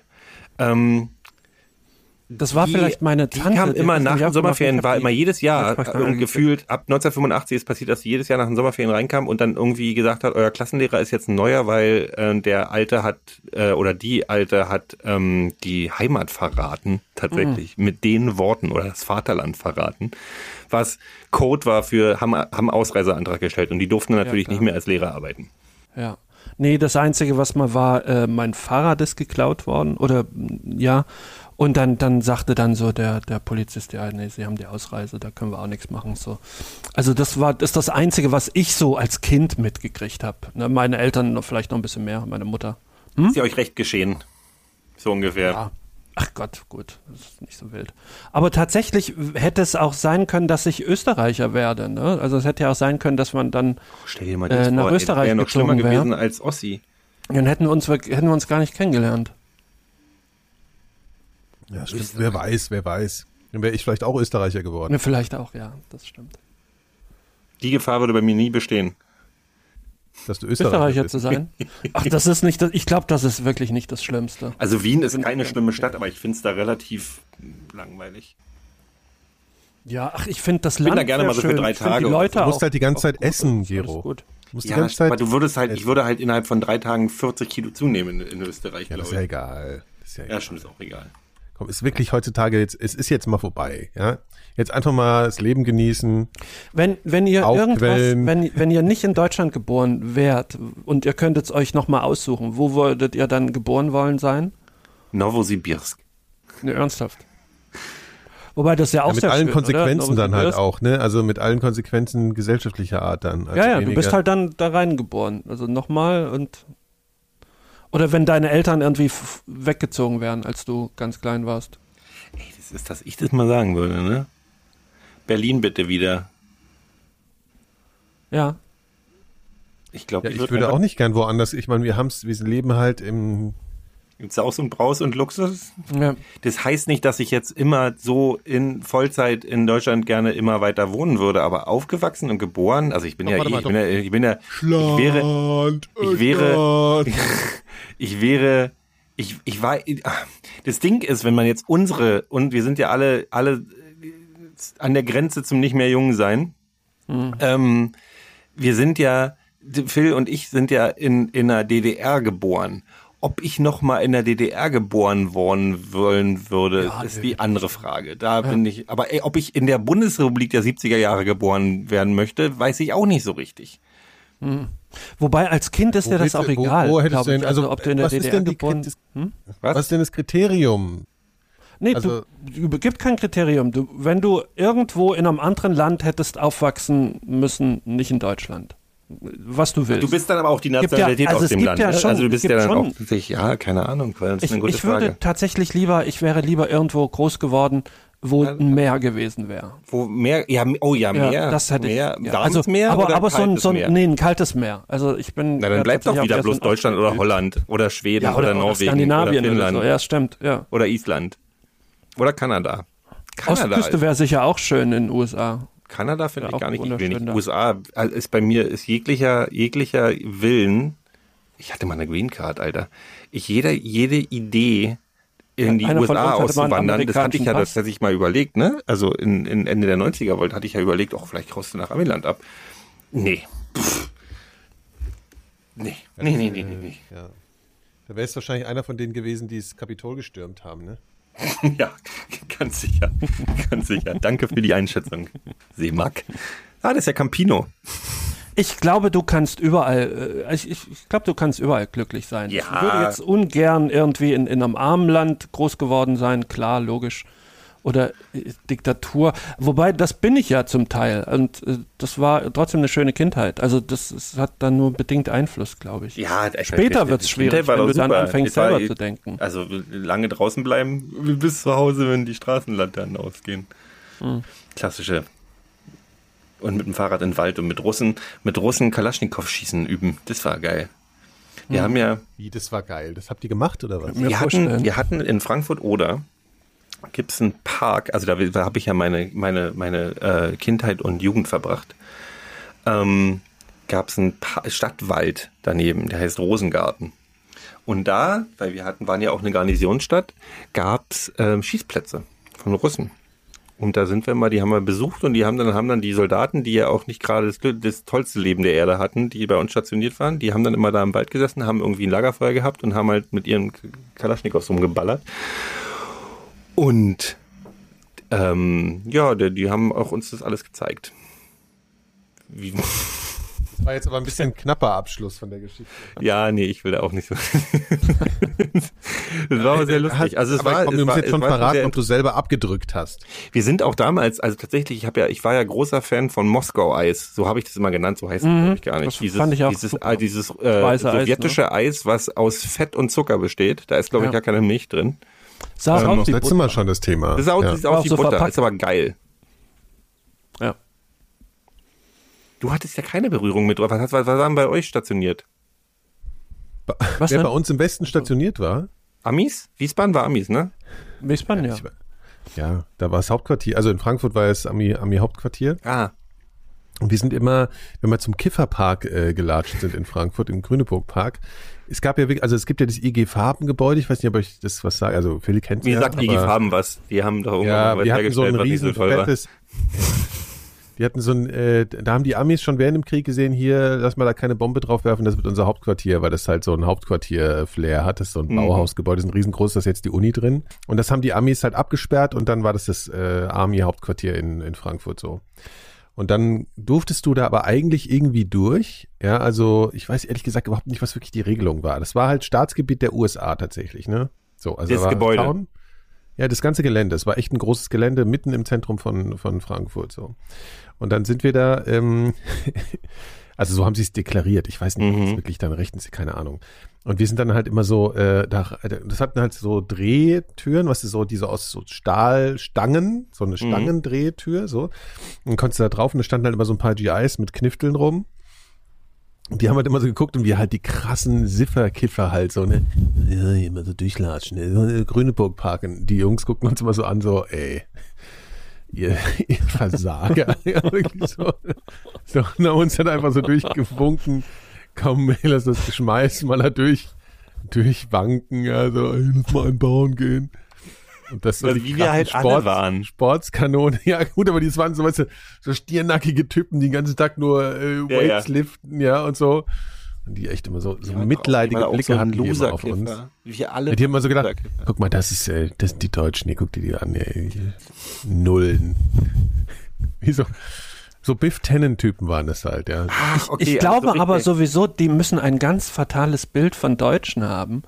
Ähm, Das war die, vielleicht meine die Tante. kam immer nach den Sommerferien, war die- immer jedes Jahr äh, gefühlt, ab 1985 ist passiert, dass sie jedes Jahr nach den Sommerferien reinkam und dann irgendwie gesagt hat, euer Klassenlehrer ist jetzt ein neuer, weil äh, der Alte hat, äh, oder die Alte hat ähm, die Heimat verraten, tatsächlich, Mhm. mit den Worten oder das Vaterland verraten, was Code war für, haben, haben Ausreiseantrag gestellt und die durften natürlich klar. nicht mehr als Lehrer arbeiten. Ja. Nee, das Einzige, was mal war, äh, mein Fahrrad ist geklaut worden. Oder ja. Und dann, dann sagte dann so der, der Polizist, ja, nee, sie haben die Ausreise, da können wir auch nichts machen. So. Also das war das, ist das Einzige, was ich so als Kind mitgekriegt habe. Ne, meine Eltern noch, vielleicht noch ein bisschen mehr, meine Mutter. Ist ja euch recht geschehen. So ungefähr. Ja. Ach Gott, gut, das ist nicht so wild. Aber tatsächlich hätte es auch sein können, dass ich Österreicher werde. Ne? Also es hätte ja auch sein können, dass man dann, Stell dir mal Äh, nach vor, ey, Österreich wäre noch schlimmer gezogen wär. gewesen als Ossi. dann hätten wir uns, hätten wir uns gar nicht kennengelernt. Ja, stimmt. Wer weiß, wer weiß. Dann wäre ich vielleicht auch Österreicher geworden. Ne, vielleicht auch, ja, das stimmt. Die Gefahr würde bei mir nie bestehen. Dass du Österreicher, Österreicher bist. zu sein. Ach, das ist nicht, das, ich glaube, das ist wirklich nicht das Schlimmste. Also Wien ist keine schlimme Stadt, aber ich finde es da relativ langweilig. Ja, ach, ich finde das bin Land da gerne mal so für schön. drei Ich Tage Die Leute Du musst auch, halt die ganze Zeit gut essen, Gero. Gut. Du musst die Ja, ganze Zeit. aber du würdest halt, ich würde halt innerhalb von drei Tagen 40 Kilo zunehmen in, in Österreich, ja, das ist glaube ja ich. egal. Ist ja, Ja, egal. stimmt, ist auch egal. Komm, ist wirklich heutzutage jetzt, es ist jetzt mal vorbei, ja. Jetzt einfach mal das Leben genießen. Wenn, wenn ihr Aufquellen. irgendwas, wenn, wenn ihr nicht in Deutschland geboren wärt und ihr könntet es euch nochmal aussuchen, wo würdet ihr dann geboren wollen sein? Novosibirsk. Ne, ernsthaft. Wobei das ja auch Ja, mit sehr allen schön, Konsequenzen oder? dann halt auch, ne? Also mit allen Konsequenzen gesellschaftlicher Art dann. Also Ja, ja, du weniger- bist halt dann da reingeboren. Also nochmal und. Oder wenn deine Eltern irgendwie weggezogen wären, als du ganz klein warst. Ey, das ist, dass ich das mal sagen würde, ne? Berlin bitte wieder. Ja. Ich glaube, Ja, ich würde auch nicht gern woanders. Ich meine, wir haben's, wir leben halt im. Saus und Braus und Luxus. ja. Das heißt nicht, dass ich jetzt immer so in Vollzeit in Deutschland gerne immer weiter wohnen würde, aber aufgewachsen und geboren, also ich bin Doch, ja, eh, mal, ich bin ja, ich bin ja, ich wäre, ich wäre- ich wäre, ich, ich war, das Ding ist, wenn man jetzt unsere, und wir sind ja alle, alle äh, an der Grenze zum nicht mehr jung sein, ähm, wir sind ja, Phil und ich sind ja in, in der DDR geboren. Ob ich noch mal in der DDR geboren worden wollen würde, ist die andere Frage. Da bin ich, aber ey, ob ich in der Bundesrepublik der 70er Jahre geboren werden möchte, weiß ich auch nicht so richtig. Wobei als Kind ist Wo dir das auch du- wo- egal. wo hättest du denn- ich. also, ob du in der was ist DDR denn die- geboren das- hm? Was? Was ist denn das Kriterium? Nee, Also- du, du gibt kein Kriterium. Du, wenn du irgendwo in einem anderen Land hättest aufwachsen müssen, nicht in Deutschland. Was du willst. Du bist dann aber auch die Gibt ja- Nationalität also aus dem Land. ja schon- also du bist ja dann schon- auch, sich, ja, keine Ahnung, weil das ist ich, eine gute ich würde Frage. tatsächlich lieber, ich wäre lieber irgendwo groß geworden, wo ein Meer gewesen wäre. Wo mehr, ja, oh ja, Ja, mehr, das hätte mehr, ich. Ja, also, Meer aber, oder aber so ein, kaltes so ein, Meer? nee, ein kaltes Meer. Also ich bin. Na, dann ja, bleibt doch wieder bloß Deutschland oder. Holland oder Schweden Ja, oder, oder, oder Norwegen Skandinavien oder oder, Finnland so. Ja, stimmt. Ja. oder Island oder Kanada. Kanada, Ostküste ist, wäre sicher auch schön in den USA. Kanada finde Ja, ich gar nicht wunderschön wenig. da. USA also ist bei mir ist jeglicher jeglicher Willen. Ich hatte mal eine Green Card, Alter. Ich jeder jede Idee in die Einer USA hatte auszuwandern, das hatte ich ja amerikanischen tatsächlich mal überlegt, ne? Also in, in Ende der 90er wollte, hatte ich ja überlegt, auch vielleicht haust du nach Amiland ab. Nee. Pff. Nee. Nee, nee, nee, nee, nee. Ja. Da wäre es wahrscheinlich einer von denen gewesen, die das Kapitol gestürmt haben, ne? Ja, ganz sicher. Ganz sicher. Danke für die Einschätzung, Seemack. Ah, das ist ja Campino. Ich glaube, du kannst überall, äh, ich, ich, ich glaube, du kannst überall glücklich sein. Ja. Ich würde jetzt ungern irgendwie in, in einem armen Land groß geworden sein, klar, logisch. Oder äh, Diktatur. Wobei, das bin ich ja zum Teil. Und äh, das war trotzdem eine schöne Kindheit. Also das, das hat dann nur bedingt Einfluss, glaube ich. Ja, Später wird's schwierig, wenn du dann anfängst, selber zu denken. Also lange draußen bleiben bis zu Hause, wenn die Straßenlaternen ausgehen. Hm. Klassische. Und mit dem Fahrrad in den Wald und mit Russen, mit Russen Kalaschnikow schießen üben. Das war geil. Wir Hm. haben ja, Wie, das war geil. Das habt ihr gemacht, oder was? Wir hatten, wir hatten in Frankfurt oder einen Park, also da, da habe ich ja meine, meine, meine äh, Kindheit und Jugend verbracht. Ähm, gab es einen pa Stadtwald daneben, der heißt Rosengarten. Und da, weil wir hatten, waren ja auch eine Garnisonsstadt, gab es ähm, Schießplätze von Russen. Und da sind wir mal, die haben wir besucht und die haben dann, haben dann die Soldaten, die ja auch nicht gerade das, das tollste Leben der Erde hatten, die bei uns stationiert waren, die haben dann immer da im Wald gesessen, haben irgendwie ein Lagerfeuer gehabt und haben halt mit ihren Kalaschnikows rumgeballert. Und ähm, ja, die, die haben auch uns das alles gezeigt. Wie, Das war jetzt aber ein bisschen knapper Abschluss von der Geschichte. ja, nee, ich will da auch nicht so. das war aber sehr lustig. Also es aber war, komm, es du musst war, jetzt schon es war verraten, ob du selber abgedrückt hast. Wir sind auch damals, also tatsächlich, ich habe ja, ich war ja großer Fan von Moskau Eis, so habe ich das immer genannt, so heißt es glaube ich gar nicht. das fand ich auch dieses, ah, dieses äh, Weiße Eis, sowjetische Eis, was aus Fett und Zucker besteht. Da ist glaube ich Ja. gar keine Milch drin. Sah Das aus das letzte Butter. Mal schon das Thema. Das ist auch, ja. ist auch Auch so Butter, verpackt. ist aber geil. Ja. Du hattest ja keine Berührung mit, was, was, was waren bei euch stationiert? Was Wer denn? bei uns im Westen stationiert war, Amis? Wiesbaden war Amis, ne? Wiesbaden, ja. ja, da war das Hauptquartier, also in Frankfurt war es Ami, Ami Hauptquartier. Ah, Und wir sind immer, wenn wir zum Kifferpark äh, gelatscht sind in Frankfurt, im Grüneburg Park, es gab ja wirklich, also es gibt ja das IG Farbengebäude, ich weiß nicht, ob euch das was sagt, also Phil kennt mir ja, sagt IG Farben was. Die haben doch irgendwann Ja, wir hatten so ein riesen war. fettes, die hatten so ein, äh, da haben die Amis schon während dem Krieg gesehen, hier, lass mal da keine Bombe drauf werfen, das wird unser Hauptquartier, weil das halt so ein Hauptquartier-Flair hat, das ist so ein Mhm. Bauhausgebäude, das ist ein riesengroß, da ist jetzt die Uni drin. Und das haben die Amis halt abgesperrt und dann war das das äh, Army-Hauptquartier in, in Frankfurt so. Und dann durftest du da aber eigentlich irgendwie durch. Ja, also ich weiß ehrlich gesagt überhaupt nicht, was wirklich die Regelung war. Das war halt Staatsgebiet der USA tatsächlich, ne? So, also Das Gebäude. Town. Ja, das ganze Gelände. Es war echt ein großes Gelände mitten im Zentrum von, von Frankfurt so. Und dann sind wir da, ähm, also so haben sie es deklariert. Ich weiß nicht, ob Mhm. das wirklich dann rechten sie, keine Ahnung. Und wir sind dann halt immer so, äh, da, das hatten halt so Drehtüren, was ist so, die so aus so Stahlstangen, so eine Stangendrehtür, so. Und konntest da drauf und da standen halt immer so ein paar GIs mit Knifteln rum. Und die haben halt immer so geguckt und wir halt die krassen Sifferkiffer halt so, ne? Ja, immer so durchlatschen, ne? Äh, Grüneburg parken. Die Jungs gucken uns immer so an, so, ey, ihr, ihr Versager. ja, so. so. Haben uns dann einfach so durchgewunken. Komm, lass das Geschmeiß mal da durch, durchwanken, ja, so, ey, lass mal einbauen gehen. Und das so Also die wie wir halt alle waren. Sportskanone. Ja, gut, aber die waren so, weißt du, so stiernackige Typen, die den ganzen Tag nur äh, Ja, Weights ja. liften, ja, und so. Die echt immer so, so mitleidige Weil auch Blicke so hatten die immer auf uns. Wir alle. Ja, die haben immer so gedacht, guck mal, das ist, äh, das sind die Deutschen, hier, guck dir die an, ey. Nullen. Wie so, so Biff Tannen-Typen waren das halt, ja. Ach, okay, ich glaube also aber sowieso, die müssen ein ganz fatales Bild von Deutschen haben.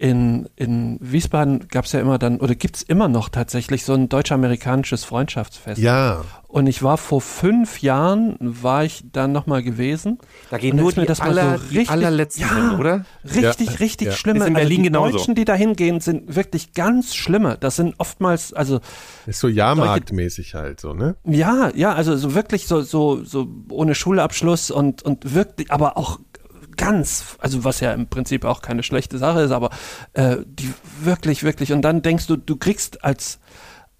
In, in Wiesbaden gab es ja immer dann, oder gibt es immer noch tatsächlich so ein deutsch-amerikanisches Freundschaftsfest. Ja, Und ich war vor fünf Jahren, war ich dann nochmal gewesen. Da gehen nur ist mir die, das mal aller, so die richtig- allerletzten Ja. hin, oder? Richtig, Ja. richtig Ja. schlimme. Ist in Berlin also die genauso. Deutschen, die da hingehen, sind wirklich ganz schlimme. Das sind oftmals, also ist so Jahrmarktmäßig halt so, ne? ja, ja, also so wirklich so, so, so ohne Schulabschluss und, und wirklich, aber auch ganz, also was ja im Prinzip auch keine schlechte Sache ist, aber äh, die wirklich, wirklich, und dann denkst du, du kriegst als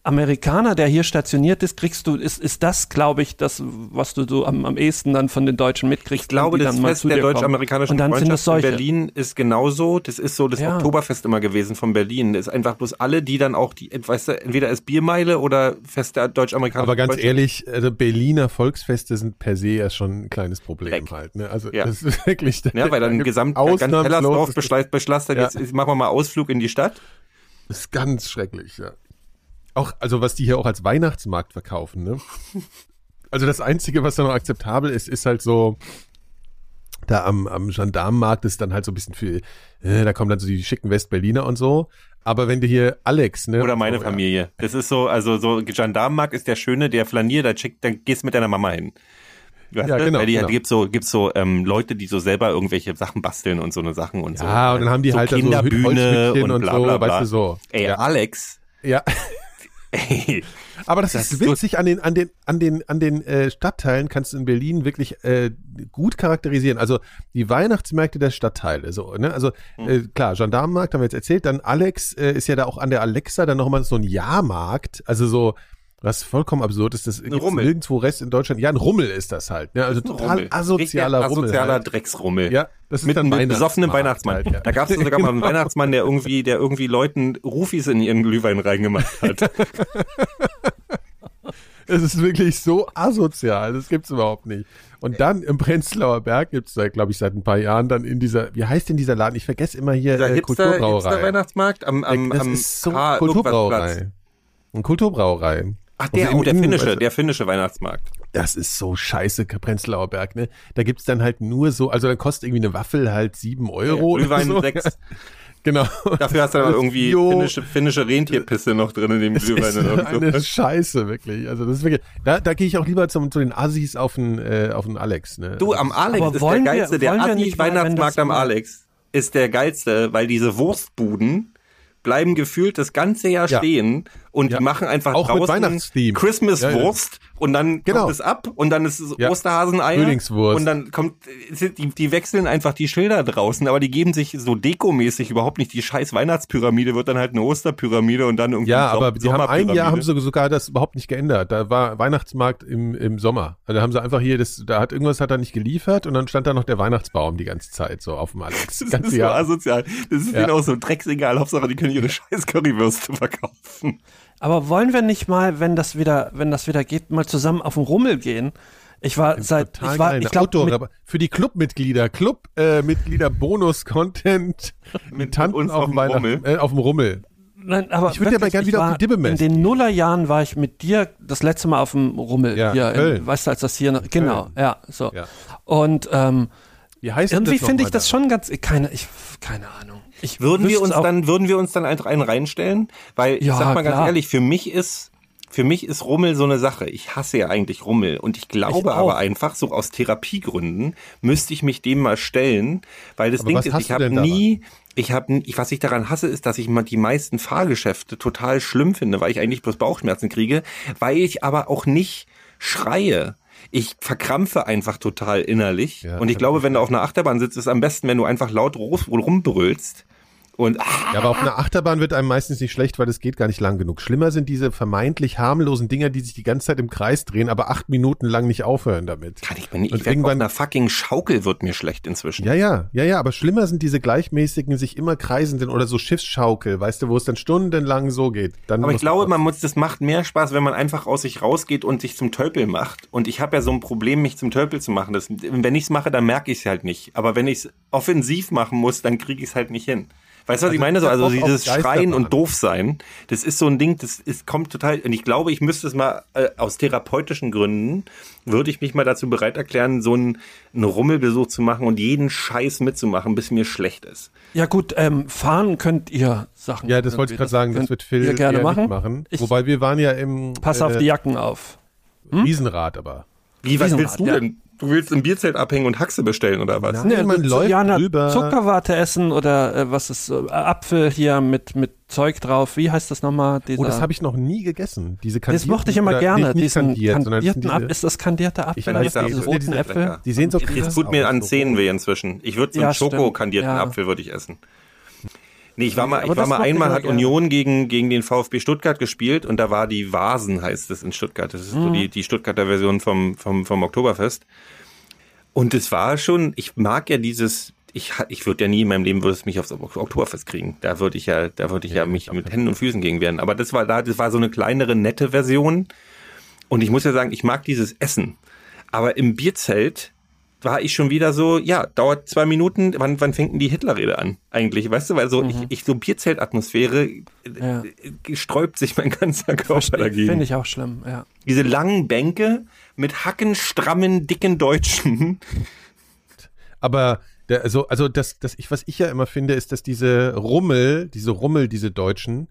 Amerikaner, der hier stationiert ist, kriegst du, ist, ist das, glaube ich, das, was du so am, am ehesten dann von den Deutschen mitkriegst. Ich glaube, das Fest zu der deutsch-amerikanischen Und dann sind das Freundschaft in solche. Berlin ist genauso. Das ist so das Ja. Oktoberfest immer gewesen von Berlin. Das ist einfach bloß alle, die dann auch, die, weißt du, entweder ist Biermeile oder Fest der deutsch-amerikanischen Aber ganz ehrlich, also Berliner Volksfeste sind per se ja schon ein kleines Problem Dreck. halt, ne? Also Ja. das ist wirklich, Ja, weil dann gesamt ganz ausnahmslos- Hellersdorf beschleißt, beschlasst, Ja. jetzt machen wir mal Ausflug in die Stadt. Das ist ganz schrecklich, ja. Auch, also was die hier auch als Weihnachtsmarkt verkaufen, ne? Also das Einzige, was da noch akzeptabel ist, ist halt so, da am, am Gendarmenmarkt ist dann halt so ein bisschen viel, äh, da kommen dann so die schicken Westberliner und so. Aber wenn du hier Alex, ne? Oder meine so, Familie. Das ist so, also so Gendarmenmarkt ist der Schöne, der flaniert, da schickt, dann gehst mit deiner Mama hin. Weißt Ja, du? genau, Weil die, genau. gibt's so, gibt's so ähm, Leute, die so selber irgendwelche Sachen basteln und so eine Sachen und so. Ja, und dann haben die so halt da so Kinderbühne und und bla so, bla bla. weißt du, so. Ey, Ja. Alex. Ja. Ey, Aber das, Das ist witzig, an den, an den, an den, an den äh, Stadtteilen kannst du in Berlin wirklich äh, gut charakterisieren. Also die Weihnachtsmärkte der Stadtteile. So, ne? Also Hm. äh, klar, Gendarmenmarkt haben wir jetzt erzählt. Dann Alex äh, ist ja da auch an der Alexa dann nochmal so ein Jahrmarkt. Also so, was vollkommen absurd ist, das gibt's Rummel. nirgendwo Rest in Deutschland. Ja, ein Rummel ist das halt. Ne? Also total Rummel. asozialer Rummel. Asozialer halt. Drecksrummel. Ja, das ist mit dann einem Weihnachtsmarkt besoffenen Weihnachtsmann. halt, ja. Da gab es sogar mal einen Weihnachtsmann, der irgendwie, der irgendwie Leuten Rufis in ihren Glühwein reingemacht hat. Es ist wirklich so asozial, das gibt's überhaupt nicht. Und dann im Prenzlauer Berg gibt's da, glaube ich, seit ein paar Jahren dann in dieser, wie heißt denn dieser Laden? Ich vergesse immer hier Der äh, Hipster, Hipster Kulturbrauerei. Weihnachtsmarkt am, am, das am ist so. Kulturbrauerei. Ein Kulturbrauerei. Ach, der, Also oh, der Innen- finnische, also- der finnische Weihnachtsmarkt. Das ist so scheiße, Prenzlauer Berg, ne? Da gibt's dann halt nur so, also dann kostet irgendwie eine Waffel halt sieben Euro. oder Glühwein so. sechs. Genau. Dafür hast du dann irgendwie Bio- finnische, finnische Rentierpisse noch drin in dem Das Glühwein. ist oder eine so. Scheiße, wirklich. Also das ist wirklich, da, da gehe ich auch lieber zum, zu den Assis auf den, äh, auf den Alex, ne? Du, am Alex Aber ist wollen der wir- geilste, der wir wenn Assi-Weihnachtsmarkt am Alex ist der geilste, weil diese Wurstbuden bleiben gefühlt das ganze Jahr Ja. stehen und Ja. die machen einfach Auch mit draußen Weihnachtstheme. Christmas-Wurst und dann Genau. kommt es ab und dann ist es Ja. Osterhaseneier Frühlingswurst. und dann kommt, die, die wechseln einfach die Schilder draußen, aber die geben sich so dekomäßig überhaupt nicht. Die scheiß Weihnachtspyramide wird dann halt eine Osterpyramide und dann irgendwie Ja, Som- aber die haben ein. Jahr haben sie sogar das überhaupt nicht geändert. Da war Weihnachtsmarkt im, im Sommer. Also da haben sie einfach hier das, da hat irgendwas hat er nicht geliefert und dann stand da noch der Weihnachtsbaum die ganze Zeit so auf dem Alex. Das ist ganze so Jahr. asozial. Das ist Ja. denen auch so drecksegal. Hauptsache, die können ihre scheiß Currywürste verkaufen. Aber wollen wir nicht mal, wenn das wieder, wenn das wieder geht, mal zusammen auf den Rummel gehen? Ich war seit, Total ich war, ich Eine glaube, Outdoor- für die Clubmitglieder, Clubmitglieder Bonus-Content mit Tanten uns auf auf dem Rummel. äh, auf dem Rummel. Nein, aber Ich würde ja mal wirklich, gern wieder auf die Dippe messen. In den Nullerjahren war ich mit dir das letzte Mal auf dem Rummel. Ja, hier Köln. In, weißt du, als das hier noch, genau, ja, so. Ja. Und ähm, Wie heißt irgendwie finde ich das da? schon ganz, keine, ich, keine Ahnung. Ich Würden wir uns dann, würden wir uns dann einfach einen reinstellen? Weil ich Ja, sag mal ganz klar. ehrlich, für mich ist, für mich ist Rummel so eine Sache. Ich hasse ja eigentlich Rummel und ich glaube Ich aber einfach, so aus Therapiegründen, müsste ich mich dem mal stellen, weil das Aber Ding ist, ich habe nie, ich habe, ich, was ich daran hasse, ist, dass ich mal die meisten Fahrgeschäfte total schlimm finde, weil ich eigentlich bloß Bauchschmerzen kriege, weil ich aber auch nicht schreie. Ich verkrampfe einfach total innerlich. Ja, und ich glaube, wenn du auf einer Achterbahn sitzt, ist es am besten, wenn du einfach laut rum- rumbrüllst. Und ah, Ja, aber auf einer Achterbahn wird einem meistens nicht schlecht, weil es geht gar nicht lang genug. Schlimmer sind diese vermeintlich harmlosen Dinger, die sich die ganze Zeit im Kreis drehen, aber acht Minuten lang nicht aufhören damit. kann ich mir nicht. Und Ich werd auf irgendwann- einer fucking Schaukel wird mir schlecht inzwischen. Ja, ja, ja, ja, aber schlimmer sind diese gleichmäßigen, sich immer kreisenden oder so Schiffsschaukel, weißt du, wo es dann stundenlang so geht. Dann Aber ich glaube, man muss, das macht mehr Spaß, wenn man einfach aus sich rausgeht und sich zum Tölpel macht. Und ich habe ja so ein Problem, mich zum Tölpel zu machen. Das, wenn ich es mache, dann merke ich es halt nicht. Aber wenn ich es offensiv machen muss, dann kriege ich es halt nicht hin. Weißt du, was ich meine? So, also dieses Schreien und doof sein, das ist so ein Ding, das ist, kommt total, und ich glaube, ich müsste es mal, äh, aus therapeutischen Gründen, würde ich mich mal dazu bereit erklären, so einen, einen Rummelbesuch zu machen und jeden Scheiß mitzumachen, bis mir schlecht ist. Ja gut, ähm, fahren könnt ihr Sachen. Ja, das wollte ich gerade sagen, das wird Phil gerne eher machen. nicht machen. Ich Wobei wir waren ja im pass auf die Jacken auf. Riesenrad aber. Wie, was Riesenrad, willst du ja. Du willst im Bierzelt abhängen und Haxe bestellen, oder was? Nein, man so- läuft ja, drüber. Zuckerwatte essen oder äh, was ist äh, Apfel hier mit mit Zeug drauf. Wie heißt das nochmal? Dieser, Oh, das habe ich noch nie gegessen. Diese das kandierten, mochte ich immer gerne. Nicht, nicht diesen kandiert, das kandierten Apfel. diese, Ist das kandierte Apfel? Ich weiß du, diese das roten Äpfel? lecker. die sehen so Jetzt tut mir aus, an Zähnen weh inzwischen. Ich würde so einen Ja. Schoko-kandierten Ja. Apfel würde ich essen. Nee, ich war mal, ich war mal einmal, hat. Union gegen, gegen den VfB Stuttgart gespielt und da war die Vasen, heißt es in Stuttgart. Das ist Mhm. so die, die Stuttgarter Version vom, vom, vom Oktoberfest. Und es war schon, ich mag ja dieses, ich, ich würde ja nie in meinem Leben würde es mich aufs Ok- Oktoberfest kriegen. Da würde ich ja, da würde ich ja, mich mit Händen und Füßen gegen wehren. Aber das war da, das war so eine kleinere, nette Version. Und ich muss ja sagen, ich mag dieses Essen. Aber im Bierzelt war ich schon wieder so, ja, dauert zwei Minuten, wann, wann fängt denn die Hitlerrede an? Eigentlich, weißt du, weil so, ich, ich so Bierzeltatmosphäre Mhm. Ja. äh, sträubt sich mein ganzer Körper dagegen. Finde ich auch schlimm, ja. Diese langen Bänke mit hackenstrammen, dicken Deutschen. Aber der, also, also das, das ich, was ich ja immer finde, ist, dass diese Rummel, diese Rummel, diese Deutschen,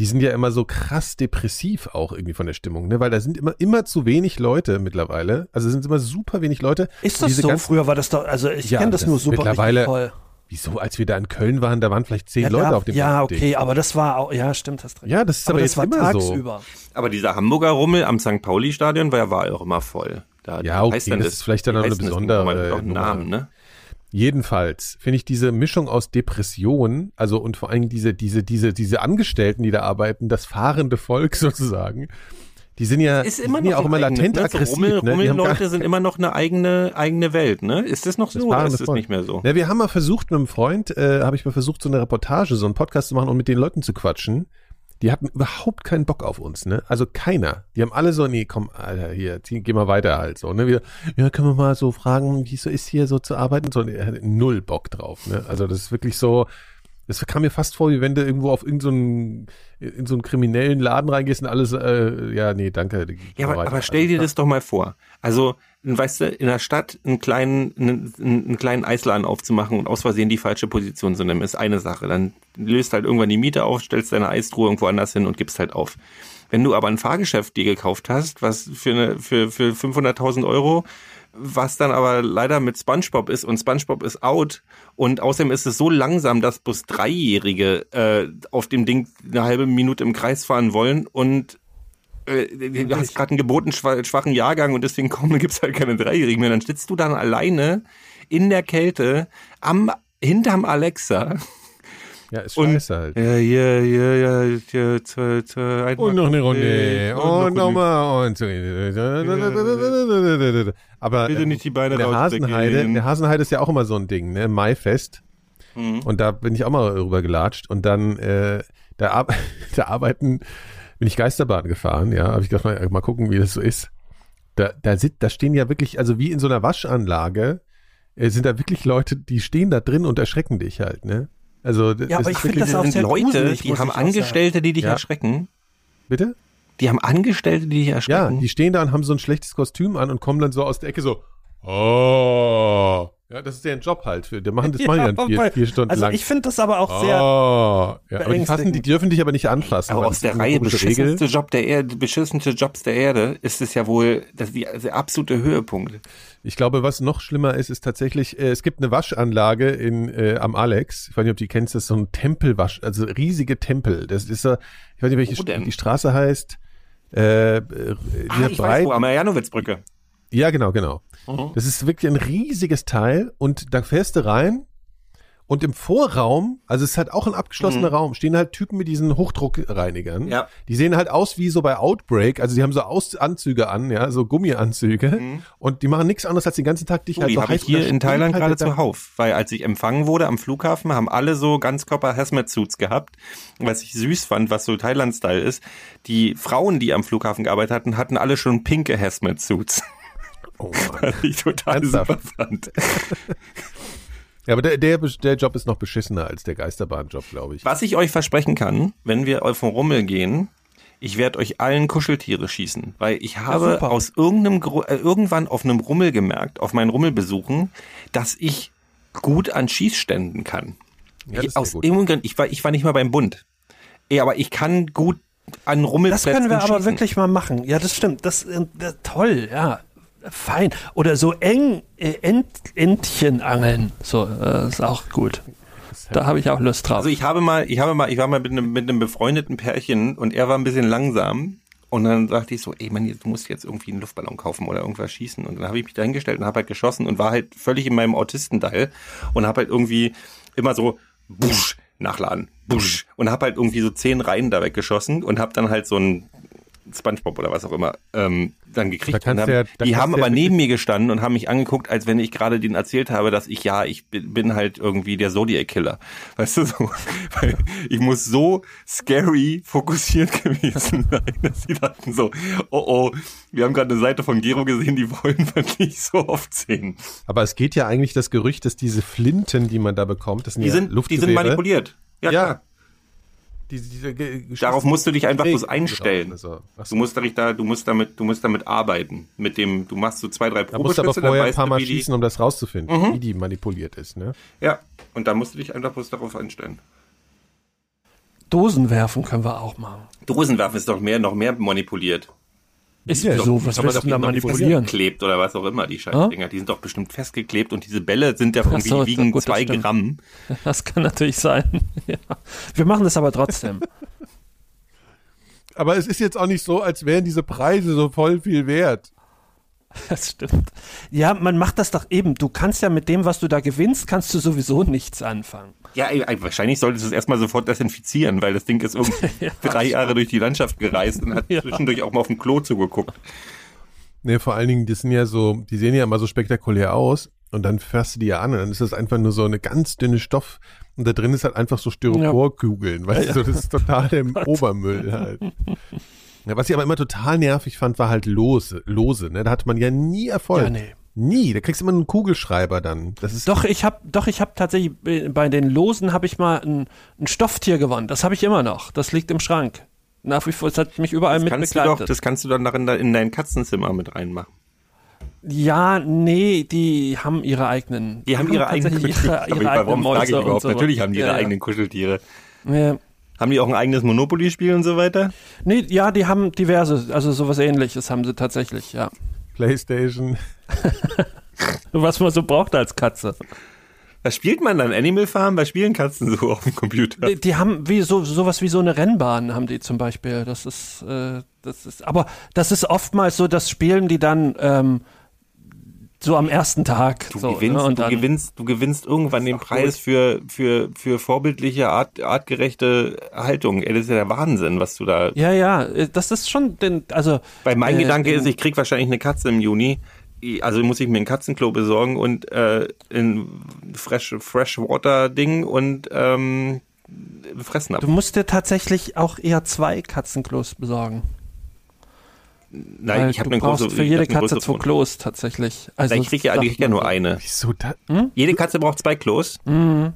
die sind ja immer so krass depressiv auch irgendwie von der Stimmung, ne? Weil da sind immer, immer zu wenig Leute mittlerweile. Also es sind immer super wenig Leute. Ist das Diese so? Früher war das doch, also ich Ja, kenne das, das nur super mittlerweile- voll. Wieso, als wir da in Köln waren, da waren vielleicht zehn Leute ja, auf dem ja, Ding. okay, aber das war auch, ja, stimmt, hast recht. Ja, das ist aber, das jetzt war immer so. tagsüber. Aber dieser Hamburger Rummel am St. Pauli-Stadion war, war auch immer voll. Da, Ja, okay, heißt denn das ist vielleicht dann noch eine das? besondere. Namen, ne? Jedenfalls finde ich diese Mischung aus Depression, also und vor allem diese, diese, diese, diese Angestellten, die da arbeiten, das fahrende Volk sozusagen, die sind ja, Ist immer sind noch ja auch immer eigenes, latent ne? So aggressiv. Rummel, ne? Rummelleute sind immer noch eine eigene, eigene Welt, ne? Ist das noch so oder fahrende ist das Volk. nicht mehr so? Na, wir haben mal versucht mit einem Freund, äh, habe ich mal versucht, so eine Reportage, so einen Podcast zu machen und mit den Leuten zu quatschen. Die hatten überhaupt keinen Bock auf uns, ne? Also keiner. Die haben alle so, nee, komm, Alter, hier, zieh, geh mal weiter halt so, ne? Wir, ja, können wir mal so fragen, wie es so ist hier so zu arbeiten? So, hatte null Bock drauf, ne? Also das ist wirklich so, das kam mir fast vor, wie wenn du irgendwo auf irgendeinen, in so einen kriminellen Laden reingehst und alles, äh, ja, nee, danke. Ja, aber, aber stell dir das doch mal vor. Also, weißt du, in der Stadt einen kleinen, einen, einen kleinen Eisladen aufzumachen und aus Versehen die falsche Position zu nehmen, ist eine Sache. Dann löst halt irgendwann die Miete auf, stellst deine Eistruhe irgendwo anders hin und gibst halt auf. Wenn du aber ein Fahrgeschäft dir gekauft hast, was für eine, für, für 500.000 Euro was dann aber leider mit SpongeBob ist und SpongeBob ist out und außerdem ist es so langsam, dass bloß Dreijährige äh, auf dem Ding eine halbe Minute im Kreis fahren wollen und äh, du hast gerade einen geboten schwa- schwachen Jahrgang und deswegen kommen gibt's halt keine Dreijährigen mehr. Dann sitzt du dann alleine in der Kälte am hinterm Alexa Ja, ist und scheiße halt. ja ja ja ja, ja zwei, zwei, ein Und noch eine Runde. Und noch nochmal. Und. Aber Bitte nicht die Beine in der. Hasenheide, der Hasenheide ist ja auch immer so ein Ding, ne? Maifest. Mhm. Und da bin ich auch mal rüber gelatscht. Und dann, äh, da, ar da arbeiten, bin ich Geisterbahn gefahren, ja. Habe ich gedacht, mal, mal gucken, wie das so ist. Da, da, sit, da stehen ja wirklich, also wie in so einer Waschanlage, äh, sind da wirklich Leute, die stehen da drin und erschrecken dich halt, ne? Also, das Ja, aber ich find wirklich, das auch sind sehr Leute, gruselig, die haben auch sagen. Angestellte, die dich Ja. erschrecken. bitte? Die haben Angestellte, die dich Ja, erschrecken. die stehen da und haben so ein schlechtes Kostüm an und kommen dann so aus der Ecke so, oh. Ja, das ist deren Job halt. Für, die machen, das machen die dann vier, vier Stunden also lang. ich finde das aber auch sehr. oh. Ja, aber die, fassen, die dürfen dich aber nicht anfassen. aber aus der Reihe beschissenste Job der Erde, beschissenste Jobs der Erde ist es ja wohl das die, der absolute Höhepunkt. Ich glaube, was noch schlimmer ist, ist tatsächlich, äh, es gibt eine Waschanlage in, äh, am Alex. Ich weiß nicht, ob du die kennst, das ist so ein Tempelwasch, also riesige Tempel. Das ist so, ich weiß nicht, welche denn? die Straße heißt. Äh, äh, Ah, dieser ich breit, weiß wo, am Marianowitzbrücke. Ja, genau, genau. Mhm. Das ist wirklich ein riesiges Teil und da fährst du rein und im Vorraum, also es ist halt auch ein abgeschlossener Raum, stehen halt Typen mit diesen Hochdruckreinigern. Mhm. Ja. Die sehen halt aus wie so bei Outbreak, also die haben so Aus Anzüge an, ja, so Gummianzüge und die machen nichts anderes als den ganzen Tag dich Oh, halt die so habe ich hier in Thailand halt gerade zuhauf, weil als ich empfangen wurde am Flughafen, haben alle so Ganzkörper Hazmat Suits gehabt, was ich süß fand, was so Thailand Style ist. Die Frauen, die am Flughafen gearbeitet hatten, hatten alle schon pinke Hazmat Suits, Oh Mann. was ich total Ernsthaft? super fand. Ja, aber der, der, der Job ist noch beschissener als der Geisterbahnjob, glaube ich. Was ich euch versprechen kann, wenn wir auf den Rummel gehen, ich werde euch allen Kuscheltiere schießen, weil ich habe super. aus irgendeinem Gru äh, irgendwann auf einem Rummel gemerkt, auf meinen Rummelbesuchen, dass ich gut an Schießständen kann. Ja, das ich, aus irgendeinem Grund, ich war ich war nicht mal beim Bund. Ja, aber ich kann gut an Das Rummelplätzen können wir aber schießen. wirklich mal machen. Ja, das stimmt. Das, äh, das toll, ja. Fein. Oder so eng äh, Ent, Entchen angeln. So, äh, ist auch gut. Da habe ich auch Lust drauf. Also ich habe mal, ich habe mal, ich war mal mit einem, mit einem befreundeten Pärchen und er war ein bisschen langsam. Und dann sagte ich so, ey Mann, du musst jetzt irgendwie einen Luftballon kaufen oder irgendwas schießen. Und dann habe ich mich da hingestellt und habe halt geschossen und war halt völlig in meinem Autistenteil und habe halt irgendwie immer so busch nachladen, busch und habe halt irgendwie so zehn Reihen da weggeschossen und habe dann halt so ein SpongeBob oder was auch immer ähm, dann gekriegt. Da du ja- haben, da die haben ja aber wirklich- neben mir gestanden und haben mich angeguckt, als wenn ich gerade denen erzählt habe, dass ich ja, ich bin, halt irgendwie der Zodiac Killer. Weißt du so? Weil ich muss so scary fokussiert gewesen sein, dass sie dachten so, oh oh, wir haben gerade eine Seite von Gero gesehen, die wollen wir nicht so oft sehen. Aber es geht ja eigentlich das Gerücht, dass diese Flinten, die man da bekommt, das sind Die ja sind, die sind manipuliert. Ja, Ja. Die, diese, ge- Darauf musst du dich einfach bloß Regen einstellen. also. Du musst damit, da, du musst damit, du musst damit arbeiten. Mit dem, du machst so zwei, drei musst du aber Probeschüsse, dann vorher ein paar Mal die, schießen, um das rauszufinden, Mhm. wie die manipuliert ist. Ne? Ja, und da musst du dich einfach bloß darauf einstellen. Dosen werfen können wir auch machen. Dosenwerfen ist doch mehr, noch mehr manipuliert. Ist Ja, so, was willst doch du da nicht manipulieren? Klebt oder was auch immer, die Scheißdinger. Die sind doch bestimmt festgeklebt und diese Bälle sind ja irgendwie, so, wiegen gut, das zwei stimmt. Gramm. Das kann natürlich sein. Ja. Wir machen das aber trotzdem. Aber es ist jetzt auch nicht so, als wären diese Preise so voll viel wert. Das stimmt. Ja, man macht das doch eben. Du kannst ja mit dem, was du da gewinnst, kannst du sowieso nichts anfangen. Ja, wahrscheinlich solltest du es erstmal sofort desinfizieren, weil das Ding ist irgendwie drei Jahre durch die Landschaft gereist und hat Ja. zwischendurch auch mal auf dem Klo zugeguckt. Ne, vor allen Dingen, die sind ja so, die sehen ja immer so spektakulär aus und dann fährst du die ja an und dann ist das einfach nur so eine ganz dünne Stoff und da drin ist halt einfach so Styroporkugeln, weißt du, das ist total im Obermüll halt. Ja, was ich aber immer total nervig fand, war halt Lose, Lose, ne, da hatte man ja nie Erfolg. Ja, nee. Nie, da kriegst du immer einen Kugelschreiber dann. Das ist Doch, ich habe doch, ich habe tatsächlich bei- bei den Losen habe ich mal ein, ein Stofftier gewonnen. Das habe ich immer noch. Das liegt im Schrank. Nach wie vor, es hat mich überall Das mit kannst, du begleitet. doch, das kannst du dann darin da in dein Katzenzimmer mit reinmachen. ja, nee, die haben ihre eigenen. Die haben ihre eigenen tatsächlich ihre, Aber ihre eigenen frage ich überhaupt? so. Natürlich haben die ihre ja, eigenen Kuscheltiere. Ja. Ja. Haben die auch ein eigenes Monopoly-Spiel und so weiter? Nee, ja, die haben diverse, also sowas ähnliches haben sie tatsächlich, ja. Playstation. Was man so braucht als Katze. Was spielt man dann? Animal Farm? Was spielen Katzen so auf dem Computer? Die, die haben wie so sowas wie so eine Rennbahn haben die zum Beispiel. Das ist äh, das ist aber das ist oftmals so, das spielen die dann ähm, so am ersten Tag. Du, so, gewinnst, ne? Du, gewinnst, du gewinnst irgendwann den Preis für, für, für vorbildliche, art, artgerechte Haltung. Ey, das ist ja der Wahnsinn, was du da. ja, ja, äh, das ist schon den, also Weil mein äh, Gedanke ist, ich krieg wahrscheinlich eine Katze im Juni. Also muss ich mir ein Katzenklo besorgen und äh, ein Fresh, Freshwater-Ding und ähm, fressen ab. Du musst dir tatsächlich auch eher zwei Katzenklos besorgen. Nein, Weil ich habe du eine brauchst große. für jede Katze zwei. Klos tatsächlich. Also Nein, ich krieg ja, krieg ja nur eine. Wieso da? Jede Katze braucht zwei Klos. Mhm.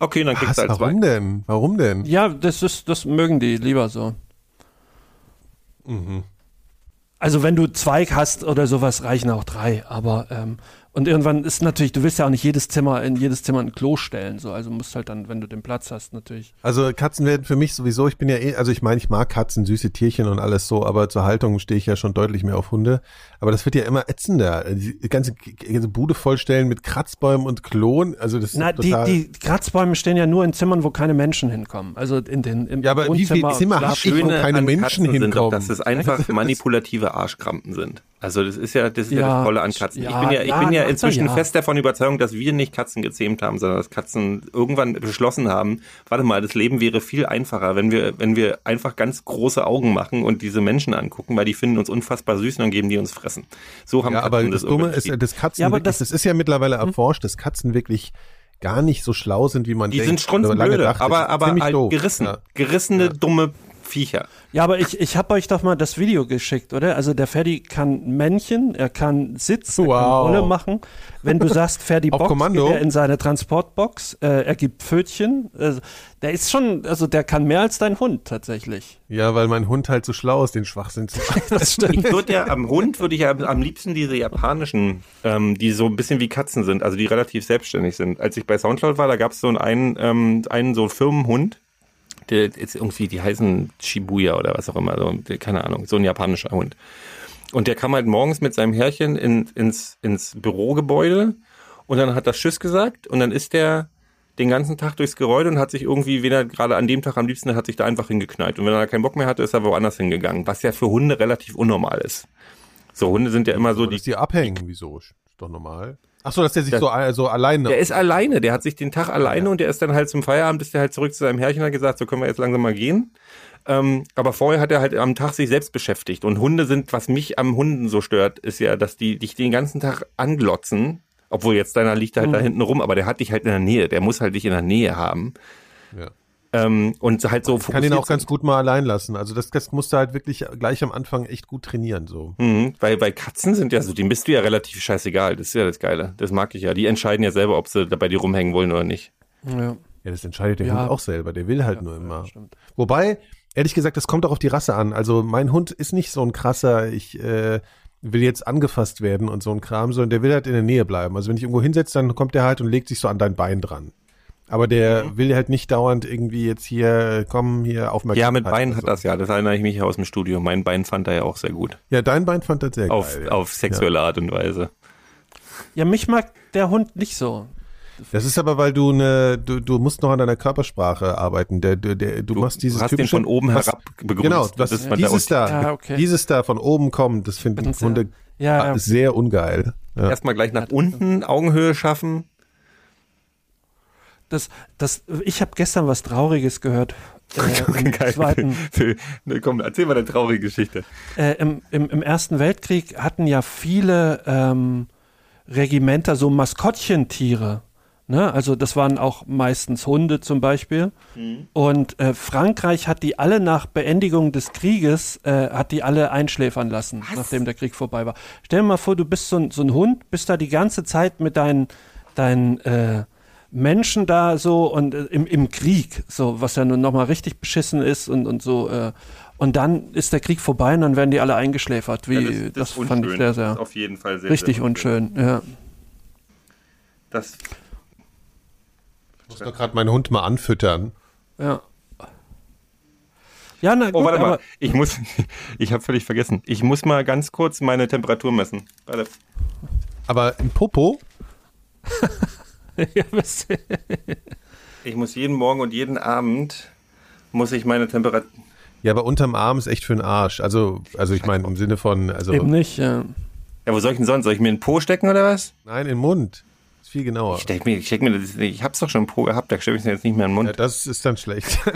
Okay, dann kriegst du halt zwei. warum denn? Warum denn? Ja, das ist, das mögen die lieber so. Mhm. Also wenn du zwei hast oder sowas, reichen auch drei. Aber ähm, und irgendwann ist natürlich, du willst ja auch nicht jedes Zimmer in jedes Zimmer ein Klo stellen. So, also musst halt dann, wenn du den Platz hast, natürlich. Also Katzen werden für mich sowieso, ich bin ja eh, also ich meine, ich mag Katzen, süße Tierchen und alles so, aber zur Haltung stehe ich ja schon deutlich mehr auf Hunde. Aber das wird ja immer ätzender. Die ganze, ganze Bude vollstellen mit Kratzbäumen und Klonen, also das ist Na, die, total... die Kratzbäume stehen ja nur in Zimmern, wo keine Menschen hinkommen. Also in den im Ja, aber wie viele Wohnzimmer Zimmer hab Schlaf- ich, wo keine Menschen Katzen sind hinkommen? doch, dass es einfach manipulative Arschkrampen sind. Also das ist ja, das ist ja, Ja, das Tolle an Katzen. ich ja, bin ja, ich ja, bin ja inzwischen ja. fest davon überzeugt, dass wir nicht Katzen gezähmt haben, sondern dass Katzen irgendwann beschlossen haben, warte mal, das Leben wäre viel einfacher, wenn wir, wenn wir einfach ganz große Augen machen und diese Menschen angucken, weil die finden uns unfassbar süß und dann geben die uns fressen. So haben Ja, Katzen aber das Dumme irgendwann ist, dass Katzen Ja, aber wirklich, das- das, ist ja mittlerweile erforscht, dass Katzen wirklich gar nicht so schlau sind, wie man die denkt. sind oder lange strunzenblöde. Das aber, aber halt doof. gerissen. Ja. Gerissene, dumme Viecher. Ja, aber ich, ich habe euch doch mal das Video geschickt, oder? Also der Ferdi kann Männchen, er kann Sitz, er kann Wow. Rolle machen. Wenn du sagst Ferdi Box, Kommando? geht er in seine Transportbox, äh, er gibt Pfötchen. Also, der ist schon, also der kann mehr als dein Hund tatsächlich. Ja, weil mein Hund halt so schlau ist, den Schwachsinn zu Das stimmt. Ich würde ja am Hund würde ich ja am liebsten diese japanischen, ähm, die so ein bisschen wie Katzen sind, also die relativ selbstständig sind. Als ich bei Soundcloud war, da gab es so einen, ähm, einen so Firmenhund, der ist irgendwie, die heißen Shibuya oder was auch immer, so, keine Ahnung, so ein japanischer Hund. Und der kam halt morgens mit seinem Herrchen in, ins, ins Bürogebäude und dann hat das Tschüss gesagt und dann ist der den ganzen Tag durchs Gebäude und hat sich irgendwie, wen er gerade an dem Tag am liebsten hat sich da einfach hingeknallt. Und wenn er keinen Bock mehr hatte, ist er woanders hingegangen, was ja für Hunde relativ unnormal ist. So, Hunde sind ja immer so, die die abhängen. Wieso? Ist doch normal. Ach so, dass der sich Das- so, so alleine. Der ist alleine, der hat sich den Tag alleine und der ist dann halt zum Feierabend, ist der halt zurück zu seinem Herrchen und hat gesagt, so können wir jetzt langsam mal gehen. Ähm, aber vorher hat er halt am Tag sich selbst beschäftigt. Und Hunde sind, was mich am Hunden so stört, ist ja, dass die dich den ganzen Tag anglotzen. Obwohl jetzt deiner liegt halt da hinten rum, aber der hat dich halt in der Nähe. Der muss halt dich in der Nähe haben. Ja. Ähm, und halt so kann ihn auch ganz gut mal allein lassen. Also das, das musst du halt wirklich gleich am Anfang echt gut trainieren. So. Mhm, weil, weil Katzen sind ja so, denen bist du ja relativ scheißegal. Das ist ja das Geile. Das mag ich ja. Die entscheiden ja selber, ob sie da bei dir rumhängen wollen oder nicht. Ja, Ja, das entscheidet der Ja. Hund auch selber. Der will halt nur immer. stimmt. Wobei, ehrlich gesagt, das kommt auch auf die Rasse an. Also mein Hund ist nicht so ein krasser, ich äh, will jetzt angefasst werden und so ein Kram, sondern der will halt in der Nähe bleiben. Also wenn ich irgendwo hinsetze, dann kommt der halt und legt sich so an dein Bein dran. Aber der Mhm. will halt nicht dauernd irgendwie jetzt hier, komm, hier aufmerksam. Ja, mit Bein hat das ja. Das erinnere ich mich aus dem Studio. Mein Bein fand er ja auch sehr gut. Ja, dein Bein fand das sehr Auf, geil. auf sexuelle Art und Weise. ja, mich mag der Hund nicht so. Das ist aber, weil du eine, du, du musst noch an deiner Körpersprache arbeiten. Der, der, der, du, Du machst dieses hast den typische, von oben was- herab begrüßt. Genau, was, Das war dieses da da, Ja, okay. dieses da von oben kommt, das finden ja. Hunde Ja, ja. sehr ungeil. Ja. Erstmal gleich nach unten Augenhöhe schaffen. Das, das, ich habe gestern was Trauriges gehört. Äh, Geil. zweiten, Ne, Komm, erzähl mal eine traurige Geschichte. äh, im, im, Im Ersten Weltkrieg hatten ja viele ähm, Regimenter so Maskottchentiere. Ne? Also das waren auch meistens Hunde zum Beispiel. Und äh, Frankreich hat die alle nach Beendigung des Krieges, äh, hat die alle einschläfern lassen, nachdem der Krieg vorbei war. Stell dir mal vor, du bist so ein, so ein Hund, bist da die ganze Zeit mit deinen, deinen äh, Menschen da so und äh, im, im Krieg, so was ja nun nochmal richtig beschissen ist und, und so. Äh, und dann ist der Krieg vorbei und dann werden die alle eingeschläfert. Wie, Ja, das ist fand ich sehr, Das ist sehr auf jeden Fall sehr, richtig sehr unschön. Ja. Das, Ich muss doch gerade meinen Hund mal anfüttern. Ja. Ja, na gut, Oh, warte mal. Ich muss, ich habe völlig vergessen. Ich muss mal ganz kurz meine Temperatur messen. Warte. Aber im Popo, ja, was- Ich muss jeden Morgen und jeden Abend muss ich meine Temperatur. ja, aber unterm Arm ist echt für den Arsch. Also, also ich meine im Sinne von, also eben nicht. Ja. Ja, wo soll ich denn sonst? Soll ich mir in den Po stecken oder was? nein, im Mund. Ist viel genauer. Ich steck mir, ich steck mir das, ich hab's doch schon im Po gehabt, da stelle ich es jetzt nicht mehr in den Mund. Ja, das ist dann schlecht.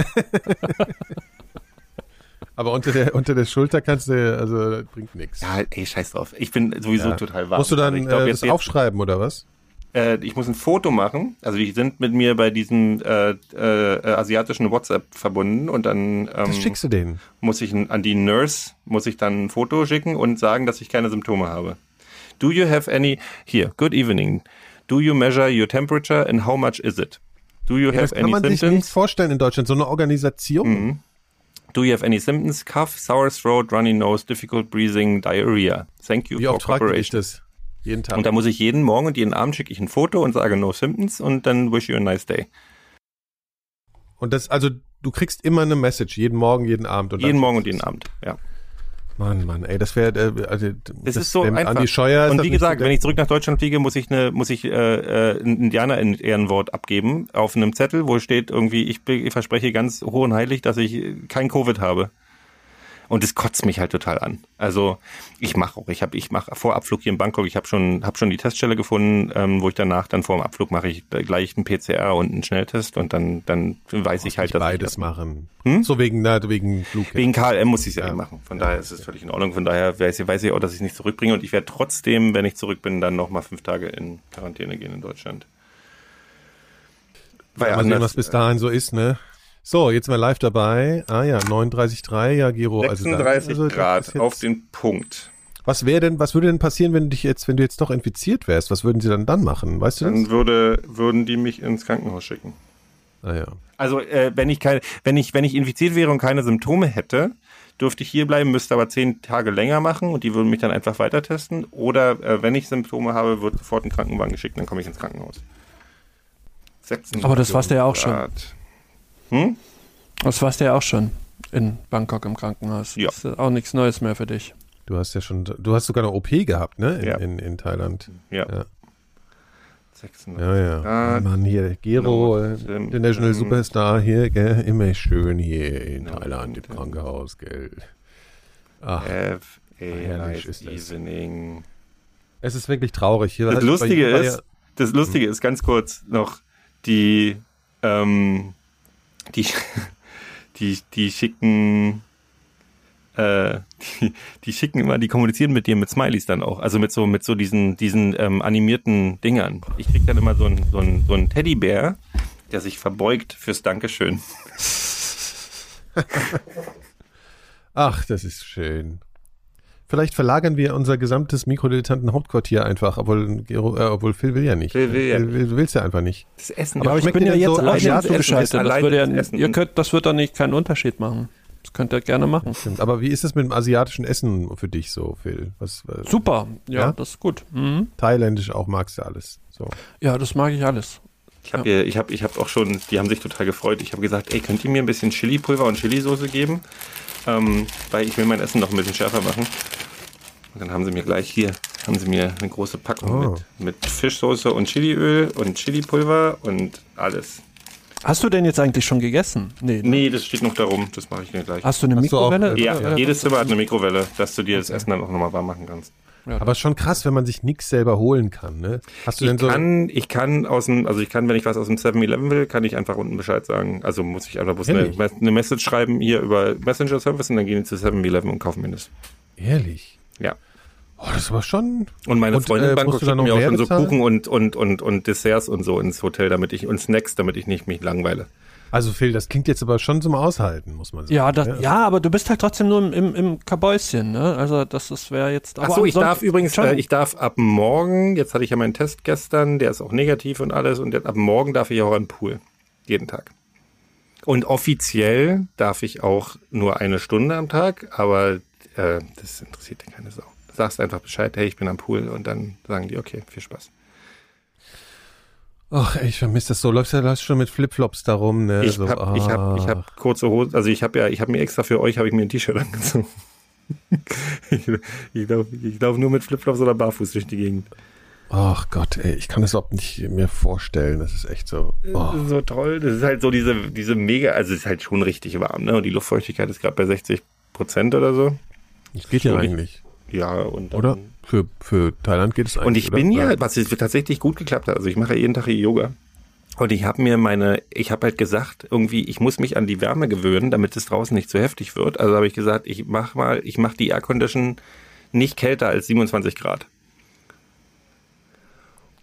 aber unter der, unter der Schulter kannst du, also das bringt nichts. Ja, ey, scheiß drauf. Ich bin sowieso total warm. Musst du dann Also ich glaub, äh, jetzt- das aufschreiben oder was? Äh, ich muss ein Foto machen. Also die sind mit mir bei diesem äh, äh, asiatischen WhatsApp verbunden und dann Das ähm, schickst du denen. muss ich an die Nurse muss ich dann ein Foto schicken und sagen, dass ich keine Symptome habe. Do you have any here? Good evening. Do you measure your temperature and how much is it? Do you Ja, das have kann any man sich nicht symptoms? vorstellen in Deutschland. So eine Organisation. Do you have any symptoms? Cough, sour throat, runny nose, difficult breathing, diarrhea. Thank you Wie for oft cooperation. das? Jeden Tag. Und da muss ich jeden Morgen und jeden Abend schicke ich ein Foto und sage no symptoms und dann wish you a nice day. Und das, also du kriegst immer eine Message, jeden Morgen, jeden Abend. Und Jeden Morgen und jeden Abend. Ja. Mann, Mann, ey, das wäre, äh, also, Das, ist so einfach. Andi Scheuer und wie gesagt, so wenn ich zurück nach Deutschland fliege, muss ich eine, muss ich äh, äh, ein Indianer-Ehrenwort abgeben auf einem Zettel, wo steht irgendwie, ich, ich verspreche ganz hoch und heilig, dass ich kein Covid habe. Und das kotzt mich halt total an. Also ich mache auch, ich habe, ich mache vor Abflug hier in Bangkok, ich habe schon, habe schon die Teststelle gefunden, ähm, wo ich danach dann vor dem Abflug mache ich gleich einen PCR und einen Schnelltest und dann, dann weiß ich halt, dass beides ich machen. Hm? So wegen, na, wegen Flug. Wegen KLM muss ich es ja, Ja. machen. Von daher ist es völlig in Ordnung. Von daher weiß ich, weiß ich auch, dass ich es nicht zurückbringe. Und ich werde trotzdem, wenn ich zurück bin, dann nochmal fünf Tage in Quarantäne gehen in Deutschland. Weil Mal sehen, anders- was bis dahin so ist, ne? So, jetzt mal live dabei. Ah ja, 39,3, ja, Gero. also da- 36 also das Grad auf den Punkt. Was wäre denn, was würde denn passieren, wenn du dich jetzt, wenn du jetzt doch infiziert wärst? Was würden sie dann dann machen? Weißt du das? Dann würde, würden die mich ins Krankenhaus schicken. Ah ja. Also äh, wenn ich keine, wenn ich, wenn ich infiziert wäre und keine Symptome hätte, dürfte ich hier bleiben, müsste aber zehn Tage länger machen und die würden mich dann einfach weiter testen. Oder äh, wenn ich Symptome habe, wird sofort ein Krankenwagen geschickt, dann komme ich ins Krankenhaus. 36 Aber das warst du ja auch schon. Hm? Das warst du ja auch schon in Bangkok im Krankenhaus. Ja. Das ist auch nichts Neues mehr für dich. Du hast ja schon, du hast sogar eine OP gehabt, ne? In, Ja. in, in Thailand. Ja. Ja. 36 Ja, ja. Grad. Mann, hier, Gero, No, International ähm, Superstar hier, gell? Immer schön hier in No, Thailand im Krankenhaus, gell? Ach, Have a Herrlich ist das. evening. es ist wirklich traurig. Hier Das Also, Lustige ist, das Lustige ist ganz kurz noch, die, ähm, die, die, die schicken, äh, die, die schicken immer, die kommunizieren mit dir mit Smileys dann auch, also mit so, mit so diesen, diesen ähm, animierten Dingern. Ich krieg dann immer so einen so so einen Teddybär, der sich verbeugt fürs Dankeschön. Ach, das ist schön. Vielleicht verlagern wir unser gesamtes Mikrodilettanten Hauptquartier einfach, obwohl, äh, obwohl Phil will ja nicht. Phil will ja Phil, will, willst ja einfach nicht. Das Essen. Aber Aber ich bin ja jetzt so auch schon Essen? zugeschaltet. Das, würde ja, das Essen. ihr könnt, das wird doch nicht keinen Unterschied machen. Das könnt ihr gerne machen. Stimmt. Aber wie ist es mit dem asiatischen Essen für dich so, Phil? Was, was Super, ja, Ja? das ist gut. Mhm. Thailändisch auch magst du alles. So. Ja, das mag ich alles. Ich habe ihr- ich hab, ich hab auch schon, die haben sich total gefreut. Ich habe gesagt, ey, könnt ihr mir ein bisschen Chili-Pulver und Chili-Soße geben? Ähm, weil ich will mein Essen noch ein bisschen schärfer machen. Und dann haben sie mir gleich hier, haben sie mir eine große Packung Oh. mit, mit Fischsoße und Chiliöl und Chili-Pulver und alles. Hast du denn jetzt eigentlich schon gegessen? Nee. ne? Nee, das steht noch darum, das mache ich mir gleich. Hast du eine Hast du Mikrowelle? äh, ja, jedes Zimmer hat eine Mikrowelle, dass du dir das Essen dann auch nochmal warm machen kannst. Aber schon krass, wenn man sich nichts selber holen kann, ne? Hast du Ich denn so. kann, ich kann aus dem, also ich kann, wenn ich was aus dem 7-Eleven will, kann ich einfach unten Bescheid sagen. Also muss ich einfach bloß eine, eine Message schreiben hier über Messenger Service und dann gehen die zu 7-Eleven und kaufen mir das. Ehrlich? Ja. Oh, das ist aber schon. Und meine Und, Freundin äh, Bangkok schickt mir auch schon so? Kuchen und, und, und, und Desserts und so ins Hotel, damit ich, und Snacks, damit ich nicht mich langweile. Also, Phil, das klingt jetzt aber schon zum Aushalten, muss man sagen. Ja, das, ja, aber du bist halt trotzdem nur im, im, im Kabäuschen, ne? Also das, das wäre jetzt. Ach aber so, ich darf übrigens, schon. äh, ich darf ab morgen, jetzt hatte ich ja meinen Test gestern, der ist auch negativ und alles, und jetzt, ab morgen darf ich auch an den Pool. Jeden Tag. Und offiziell darf ich auch nur eine Stunde am Tag, aber äh, das interessiert dir keine Sau. Du sagst einfach Bescheid, hey, ich bin am Pool und dann sagen die, okay, viel Spaß. Ach, ey, ich vermisse das so. Läufst du läufst schon mit Flipflops darum, ne? Ich so, habe ich hab, ich ah. hab kurze Hose, also ich habe ja, ich habe mir extra für euch habe ich mir ein T-Shirt angezogen. ich ich laufe lauf nur mit Flipflops oder barfuß durch die Gegend. Ach Gott, ey, ich kann das überhaupt nicht mir vorstellen. Das ist echt so. Oh. Das ist so toll. Das ist halt so diese, diese mega, also es ist halt schon richtig warm, ne? Und die Luftfeuchtigkeit ist gerade bei 60 Prozent oder so. Das geht ja eigentlich. Ja, und dann, Oder? Für, für Thailand geht es eigentlich. Und ich oder? bin ja, was jetzt tatsächlich gut geklappt hat, also ich mache jeden Tag hier Yoga. Und ich habe mir meine, ich habe halt gesagt, irgendwie, ich muss mich an die Wärme gewöhnen, damit es draußen nicht zu heftig wird. Also habe ich gesagt, ich mach mal, ich mache die Aircondition nicht kälter als 27 Grad.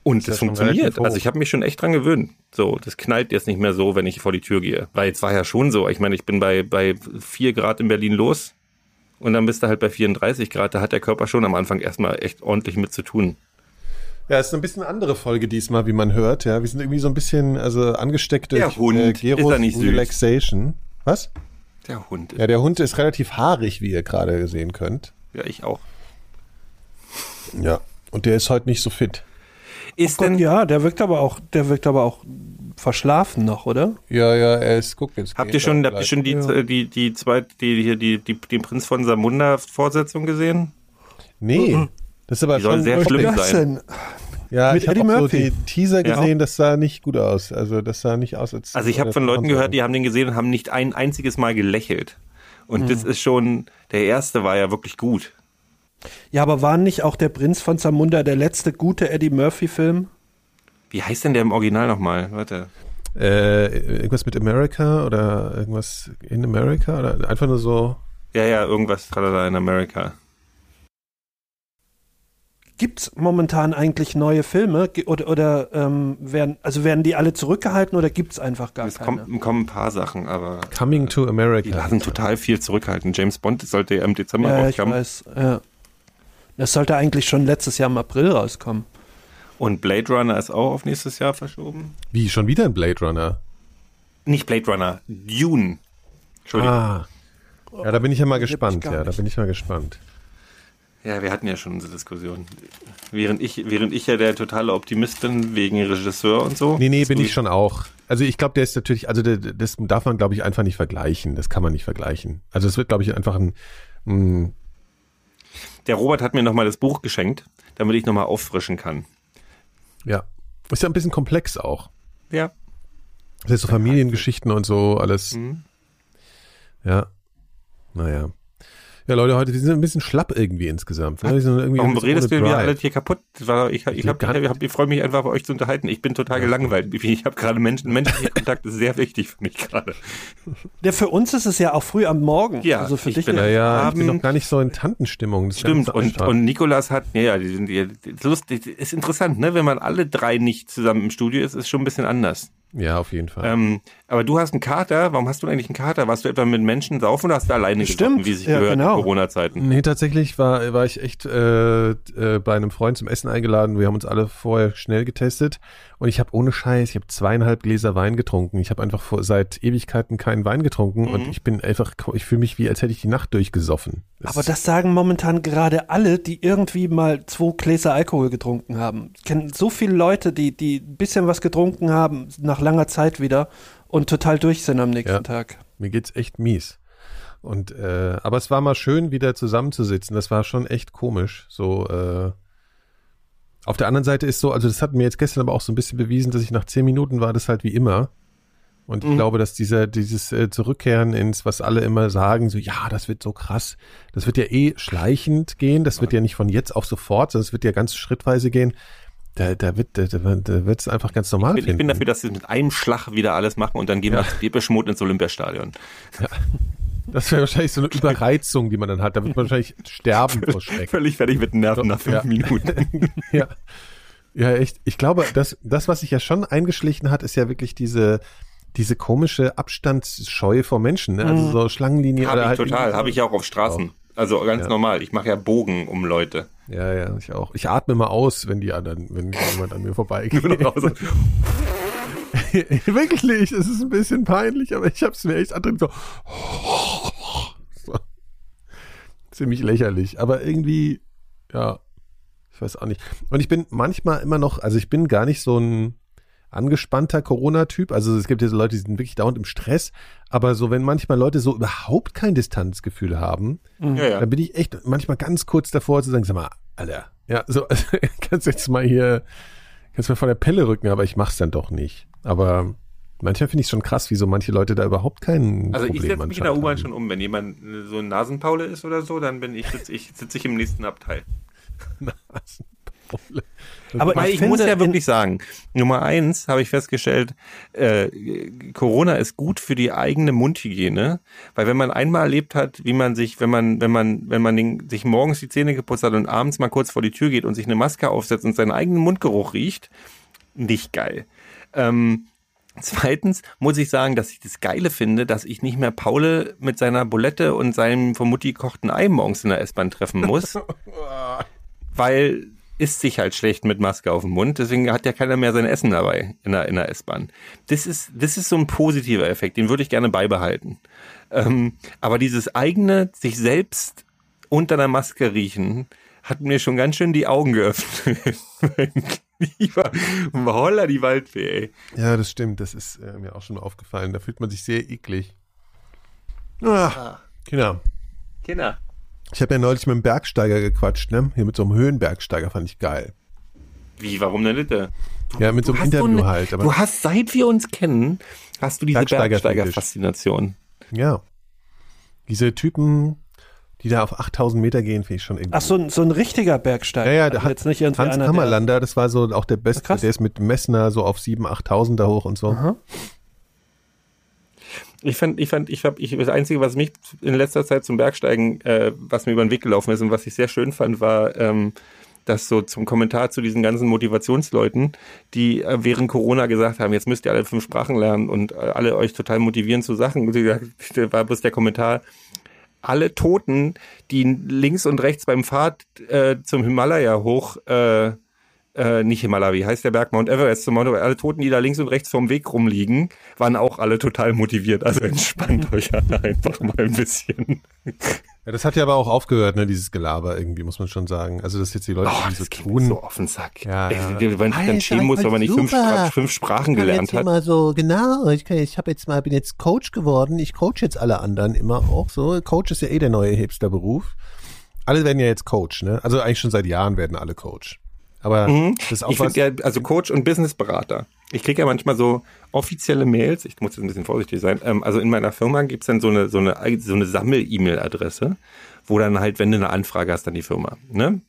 Und das schon funktioniert. Also ich habe mich schon echt dran gewöhnt. So, das knallt jetzt nicht mehr so, wenn ich vor die Tür gehe. Weil es war ja schon so. Ich meine, ich bin bei, bei 4 Grad in Berlin los und dann bist du halt bei 34 Grad. Da hat der Körper schon am Anfang erstmal echt ordentlich mit zu tun. Ja, es ist ein bisschen eine andere Folge diesmal, wie man hört. Ja, wir sind irgendwie so ein bisschen, also angesteckt durch Der Hund, äh, ist Geros er? Relaxation. Was? Der Hund. Ja, der Hund ist relativ haarig, wie ihr gerade sehen könnt. ja ich auch. Ja. Und der ist heute nicht so fit. Ist Gott, denn, ja, der wirkt aber auch, der wirkt aber auch verschlafen noch, oder? Ja, ja, er ist, guck jetzt. habt geht ihr schon, habt ihr schon die, Ja. die, die zweite, die, hier, die, die, den Prinz von Samunda Fortsetzung gesehen? Nee. Das ist aber Die soll schon sehr schlimm Das sein. Ja, Mit ich habe so Murphy. die Teaser Ja. gesehen, das sah nicht gut aus. Also das sah nicht aus als. Also ich habe von Leuten gehört, die haben den gesehen und haben nicht ein einziges Mal gelächelt. Und das ist schon, der erste war ja wirklich gut. Ja, aber war nicht auch der Prinz von Zamunda der letzte gute Eddie Murphy-Film? Wie heißt denn der im Original nochmal? Warte. Äh, irgendwas mit America oder irgendwas in America oder einfach nur so. Ja, ja, irgendwas tralala in America. Gibt's momentan eigentlich neue Filme oder, oder ähm, werden also werden die alle zurückgehalten oder gibt's einfach gar Es keine? kommt, kommen ein paar Sachen, aber Coming to die America. lassen total viel zurückhalten. James Bond sollte ja im Dezember ja, ich rauskommen. weiß. Ja. Das sollte eigentlich schon letztes Jahr im April rauskommen. Und Blade Runner ist auch auf nächstes Jahr verschoben. Wie, schon wieder ein Blade Runner? Nicht Blade Runner, Dune. Entschuldigung. Ah. Ja, da bin ich ja mal gespannt. Ja, da bin ich mal gespannt. Ja, wir hatten ja schon unsere Diskussion. Während ich, während ich ja der totale Optimist bin wegen Regisseur und so. Nee, nee, bin ich schon auch. Also ich glaube, der ist natürlich, also der, das darf man, glaube ich, einfach nicht vergleichen. Das kann man nicht vergleichen. Also es wird, glaube ich, einfach ein, ein Der Robert hat mir nochmal das Buch geschenkt, damit ich nochmal auffrischen kann. Ja, ist ja ein bisschen komplex auch. Ja. Das ist so Familiengeschichten und so alles. Mhm. Ja. Naja. Ja, Leute, heute wir sind ein bisschen schlapp irgendwie insgesamt. Ne? Wir sind irgendwie Warum redest du Drive. alles hier kaputt? Ich ich, Ich hab, ich, hab, ich freue mich einfach, euch zu unterhalten. Ich bin total gelangweilt. Ich habe gerade Menschen, menschlicher Kontakt ist sehr wichtig für mich gerade. Der für uns ist es ja auch früh am Morgen. Ja, also für ich dich bin Ja, ja, ich bin noch gar nicht so in Tantenstimmung. Das Stimmt. Und, und Nikolas hat, ja, ja, die sind, die, ist interessant, ne? Wenn man alle drei nicht zusammen im Studio ist, ist schon ein bisschen anders. Ja, auf jeden Fall. Ähm, aber du hast einen Kater. Warum hast du eigentlich einen Kater? Warst du etwa mit Menschen saufen oder hast du alleine Stimmt, gesoffen, wie sich ja, gehört genau. in Corona-Zeiten? Nee, tatsächlich war, war ich echt äh, äh, bei einem Freund zum Essen eingeladen. Wir haben uns alle vorher schnell getestet und ich habe ohne Scheiß, ich habe zweieinhalb Gläser Wein getrunken. Ich habe einfach vor, seit Ewigkeiten keinen Wein getrunken Mhm. und ich bin einfach, ich fühle mich wie, als hätte ich die Nacht durchgesoffen. Aber das sagen momentan gerade alle, die irgendwie mal zwei Gläser Alkohol getrunken haben. Ich kenne so viele Leute, die, die ein bisschen was getrunken haben, nach langer Zeit wieder und total durch sind am nächsten Ja. Tag. Mir geht's echt mies. Und äh, aber es war mal schön, wieder zusammenzusitzen. Das war schon echt komisch. So äh, auf der anderen Seite ist so, also das hat mir jetzt gestern aber auch so ein bisschen bewiesen, dass ich nach zehn Minuten war das halt wie immer. Und ich Mhm. glaube, dass dieser, dieses äh, Zurückkehren ins, was alle immer sagen, so, ja, das wird so krass. Das wird ja eh schleichend gehen. Das wird ja nicht von jetzt auf sofort, sondern es wird ja ganz schrittweise gehen. Da, da wird, da, da wird es einfach ganz normal Ich bin, ich bin dafür, dass sie mit einem Schlag wieder alles machen und dann gehen wir als Depeschmod ins Olympiastadion. Das wäre wahrscheinlich so eine Überreizung, die man dann hat. Da wird man wahrscheinlich sterben vor Schreck. Völlig fertig mit den Nerven nach fünf Ja. Minuten. Ja. Ja, echt. Ich glaube, das, das, was sich ja schon eingeschlichen hat, ist ja wirklich diese, diese komische Abstandsscheu vor Menschen. Ne? Also so Schlangenlinie Habe oder ich halt total, habe ich ja auch auf Straßen. Also ganz Ja. normal. Ich mache ja Bogen um Leute. Ja, ja, ich auch. Ich atme mal aus, wenn die anderen, wenn jemand an mir vorbeigeht. Wirklich, es ist ein bisschen peinlich, aber ich habe es mir echt so. so. Ziemlich lächerlich, aber irgendwie, ja, ich weiß auch nicht. Und ich bin manchmal immer noch, also ich bin gar nicht so ein angespannter Corona-Typ. Also es gibt ja so Leute, die sind wirklich dauernd im Stress. Aber so, wenn manchmal Leute so überhaupt kein Distanzgefühl haben, Ja, ja. dann bin ich echt manchmal ganz kurz davor zu sagen, sag mal, Alter, ja, so, also, kannst jetzt mal hier, kannst mal von der Pelle rücken, aber ich mach's dann doch nicht. Aber manchmal finde ich schon krass, wie so manche Leute da überhaupt kein Also ich Problem setze mich in der U-Bahn schon um. Wenn jemand äh, so ein Nasenpaule ist oder so, dann bin ich, sitze ich, sitz ich im nächsten Abteil. Aber ich, muss ja wirklich sagen, Nummer eins habe ich festgestellt, äh, Corona ist gut für die eigene Mundhygiene, weil wenn man einmal erlebt hat, wie man sich, wenn man, wenn man, wenn man den, sich morgens die Zähne geputzt hat und abends mal kurz vor die Tür geht und sich eine Maske aufsetzt und seinen eigenen Mundgeruch riecht, nicht geil. Ähm, Zweitens muss ich sagen, dass ich das Geile finde, dass ich nicht mehr Paule mit seiner Bulette und seinem vom Mutti gekochten Ei morgens in der S-Bahn treffen muss. weil isst sich halt schlecht mit Maske auf dem Mund, deswegen hat ja keiner mehr sein Essen dabei in der, in der S-Bahn. Das ist, das ist so ein positiver Effekt, den würde ich gerne beibehalten. Ähm, aber dieses eigene, sich selbst unter der Maske riechen, hat mir schon ganz schön die Augen geöffnet. Lieber, holla die Waldfee, ey. Ja, das stimmt. Das ist äh, mir auch schon aufgefallen. Da fühlt man sich sehr eklig. Ah, Kinder. Kinder. Ich habe ja neulich mit einem Bergsteiger gequatscht, ne? Hier mit so einem Höhenbergsteiger fand ich geil. Wie, warum denn bitte? Ja, mit so einem Interview eine- halt. Aber du hast, seit wir uns kennen, hast du diese Bergsteiger- Bergsteiger-Faszination. ja. Diese Typen, die da auf 8000 Meter gehen, finde ich schon irgendwie. Ach, so, ein- so ein richtiger Bergsteiger. Ja, ja, der Also hat jetzt nicht irgendwie Hans einer, Kammerlander, das war so auch der Beste, Krass. der ist mit Messner so auf 7.000, 8.000 da hoch und so. Aha. Ich fand, ich fand, ich hab, ich, das Einzige, was mich in letzter Zeit zum Bergsteigen, äh, was mir über den Weg gelaufen ist und was ich sehr schön fand, war, ähm, dass so zum Kommentar zu diesen ganzen Motivationsleuten, die äh, während Corona gesagt haben, jetzt müsst ihr alle fünf Sprachen lernen und äh, alle euch total motivieren zu Sachen. Da war bloß der Kommentar, alle Toten, die links und rechts beim Pfad äh, zum Himalaya hoch, äh, äh, nicht Himalaya, wie heißt der Berg Mount Everest zum Mount Everest, alle Toten, die da links und rechts vom Weg rumliegen, waren auch alle total motiviert. Also entspannt euch alle einfach mal ein bisschen. Ja, das hat ja aber auch aufgehört, ne, dieses Gelaber irgendwie, muss man schon sagen. Also, dass jetzt die Leute Oh, so tun. so auf den Sack. Ja, Ey, ja. Wenn man sich dann schämen muss, weil man nicht fünf, Spra- fünf Sprachen gelernt hat. Immer so, genau, ich, kann- ich habe jetzt mal, bin jetzt Coach geworden, ich coach jetzt alle anderen immer auch so. Coach ist ja eh der neue Hipster-Beruf. Alle werden ja jetzt Coach, ne? Also eigentlich schon seit Jahren werden alle Coach. Aber das ist auch Mhm. Ich was. ja, also Coach und Businessberater. Ich kriege ja manchmal so offizielle Mails, ich muss jetzt ein bisschen vorsichtig sein, ähm, also in meiner Firma gibt's dann so eine, so eine, so eine Sammel-E-Mail-Adresse, wo dann halt, wenn du eine Anfrage hast, dann die Firma. Ne?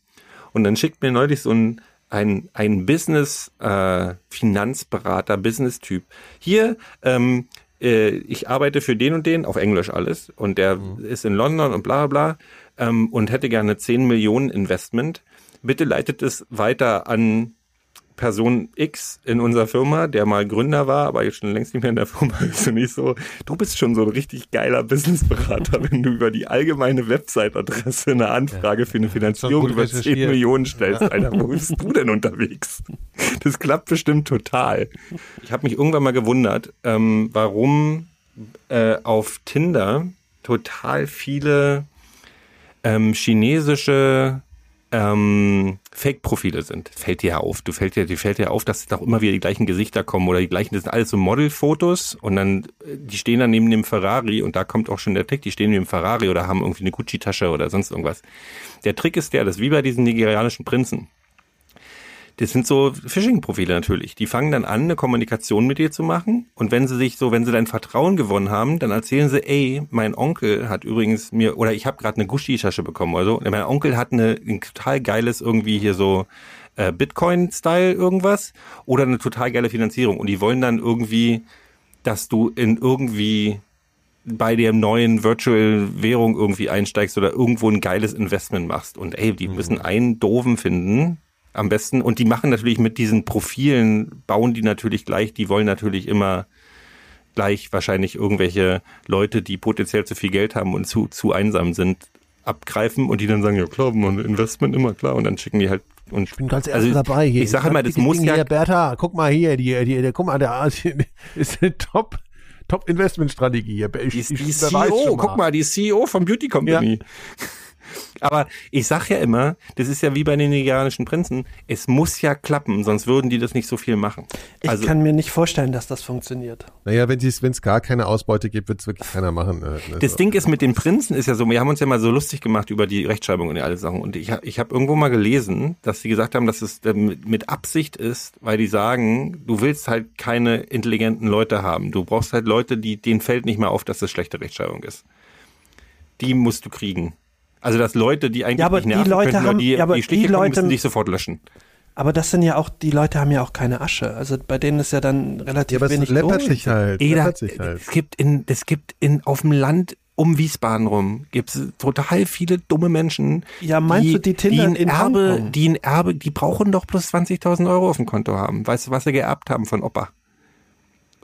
Und dann schickt mir neulich so ein, ein, ein Business, äh, Finanzberater, Business-Typ. Hier, ähm, äh, ich arbeite für den und den, auf Englisch alles, und der ist in London und bla bla bla, ähm, und hätte gerne 10 Millionen Investment. Bitte leitet es weiter an Person X in unserer Firma, der mal Gründer war, aber jetzt schon längst nicht mehr in der Firma ist und ich so, du bist schon so ein richtig geiler Businessberater, wenn du über die allgemeine Website-Adresse eine Anfrage für eine Finanzierung über 10 recherchiert. Millionen stellst. Alter, wo bist du denn unterwegs? Das klappt bestimmt total. Ich habe mich irgendwann mal gewundert, ähm, warum äh, auf Tinder total viele ähm, chinesische ähm, Fake-Profile sind. Fällt dir ja auf. Du fällt dir, dir fällt dir auf, dass doch immer wieder die gleichen Gesichter kommen oder die gleichen, das sind alles so Modelfotos und dann, äh, die stehen dann neben dem Ferrari und da kommt auch schon der Trick, die stehen neben dem Ferrari oder haben irgendwie eine Gucci-Tasche oder sonst irgendwas. Der Trick ist der, das ist wie bei diesen nigerianischen Prinzen. Das sind so Phishing-Profile natürlich. Die fangen dann an, eine Kommunikation mit dir zu machen. Und wenn sie sich so, wenn sie dein Vertrauen gewonnen haben, dann erzählen sie, ey, mein Onkel hat übrigens mir, oder ich habe gerade eine Gucci-Tasche bekommen oder so. Mein Onkel hat eine, ein total geiles irgendwie hier so äh, Bitcoin-Style irgendwas oder eine total geile Finanzierung. Und die wollen dann irgendwie, dass du in irgendwie bei der neuen Virtual Währung irgendwie einsteigst oder irgendwo ein geiles Investment machst. Und ey, die müssen einen doofen finden, am besten. Und die machen natürlich mit diesen Profilen, bauen die natürlich gleich, die wollen natürlich immer gleich wahrscheinlich irgendwelche Leute, die potenziell zu viel Geld haben und zu, zu einsam sind, abgreifen und die dann sagen, ja klar, man Investment immer klar. Und dann schicken die halt und Ich bin ganz also dabei hier. Ich sage immer, das Ding muss ja Hier, Bertha, guck mal hier, die, die, die, guck mal, da ist eine Top, Top Investmentstrategie. hier. Ich, Die, die CEO, guck mal, die CEO von Beauty Company. Aber ich sag ja immer, das ist ja wie bei den nigerianischen Prinzen, es muss ja klappen, sonst würden die das nicht so viel machen. Ich Also kann mir nicht vorstellen, dass das funktioniert. Naja, wenn es gar keine Ausbeute gibt, wird es wirklich keiner machen. äh, ne, Das. Ding ist mit den Prinzen ist ja so, wir haben uns ja mal so lustig gemacht über die Rechtschreibung und alle Sachen. Und ich, hab- ich habe irgendwo mal gelesen, dass sie gesagt haben, dass es äh, mit mit Absicht ist, weil die sagen, du willst halt keine intelligenten Leute haben. Du brauchst halt Leute, die denen fällt nicht mehr auf, dass das schlechte Rechtschreibung ist. Die musst du kriegen. Also dass Leute, die eigentlich Ja, aber nicht die nerven Leute könnten, haben- die, ja, aber die die kommen, Leute- müssen dich sofort löschen. Aber das sind ja auch, die Leute haben ja auch keine Asche. Also bei denen ist ja dann relativ Ja, aber es wenig läppert los. sich halt. Eda, läppert sich halt. es gibt in, es gibt in, auf dem Land um Wiesbaden rum, gibt es total viele dumme Menschen. Ja, meinst du, die tindern ein in Erbe, Hongkong? die ein Erbe, die brauchen doch bloß 20.000 Euro auf dem Konto haben. Weißt du, was sie geerbt haben von Opa?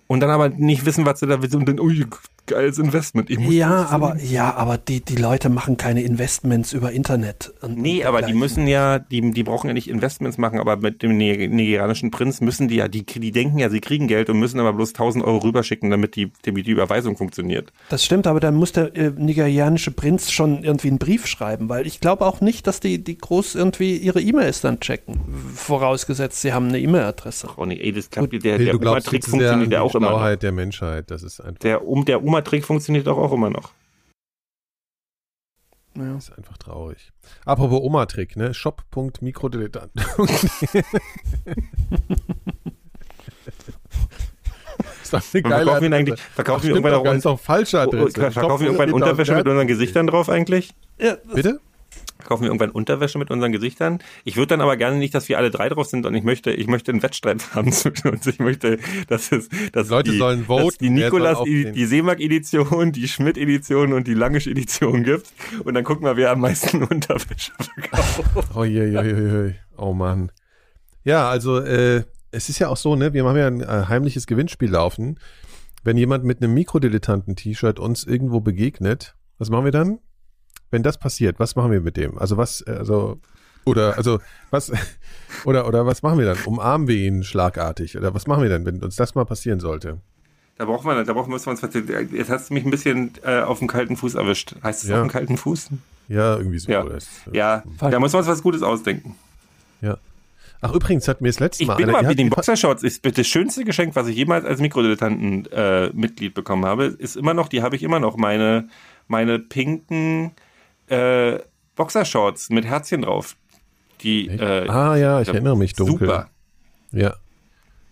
Und dann aber nicht wissen, was sie da wissen und dann, ui, geiles Investment. Ich muss Ja, aber, ja, aber die, die Leute machen keine Investments über Internet. und Nee, aber die müssen ja, die, die brauchen ja nicht Investments machen, aber mit dem Niger- nigerianischen Prinz müssen die ja, die, die denken ja, sie kriegen Geld und müssen aber bloß 1000 Euro rüberschicken, damit die, damit die Überweisung funktioniert. Das stimmt, aber dann muss der äh, nigerianische Prinz schon irgendwie einen Brief schreiben, weil ich glaube auch nicht, dass die, die groß irgendwie ihre E-Mails dann checken. Vorausgesetzt, sie haben eine E-Mail-Adresse. Ronny, ey, das klappt, der, der glaubst Oma-Trick funktioniert die ja auch immer der Menschheit. Das ist einfach, Der, um, der Oma-Trick funktioniert doch auch immer noch. Ja. ist einfach traurig. Apropos Oma-Trick, ne? Shop.mikrodilettant. ist eine verkaufen wir eigentlich, verkaufen wir irgendwann auch ist doch falsche Adresse. verkaufen wir irgendwann Unterwäsche mit unseren Gesichtern drauf eigentlich? Ja, Bitte? Kaufen wir irgendwann Unterwäsche mit unseren Gesichtern? Ich würde dann aber gerne nicht, dass wir alle drei drauf sind und ich möchte, ich möchte einen Wettstreit haben zwischen uns. Ich möchte, dass es, dass Leute die, sollen voten, dass die Nikolas, die, die Seemark-Edition, die Schmidt-Edition und die Langisch-Edition gibt. Und dann gucken wir, wer am meisten Unterwäsche verkauft. Oh, je, je, je, je. oh Mann. Ja, also äh, es ist ja auch so, ne? Wir haben ja ein äh, heimliches Gewinnspiel laufen. Wenn jemand mit einem Mikrodilettanten-T-Shirt uns irgendwo begegnet, was machen wir dann? Wenn das passiert, was machen wir mit dem? Also was, äh, also oder also was oder oder was machen wir dann? Umarmen wir ihn schlagartig oder was machen wir dann, wenn uns das mal passieren sollte? Da braucht man, da braucht man, was Jetzt hast du mich ein bisschen äh, auf dem kalten Fuß erwischt. Heißt es Ja. auf dem kalten Fuß? Ja, irgendwie so. Ja. Das, äh, Ja, da muss man uns was Gutes ausdenken. ja. Ach übrigens hat mir das letzte Ich Mal bin einer- ihr mit den Boxershorts ist das schönste Geschenk, was ich jemals als Mikrodilettanten-Mitglied bekommen habe, ist immer noch, die habe ich immer noch, meine, meine pinken äh, Boxershorts mit Herzchen drauf. Die, äh, Ah ja, ich erinnere mich dunkel. Super. Ja.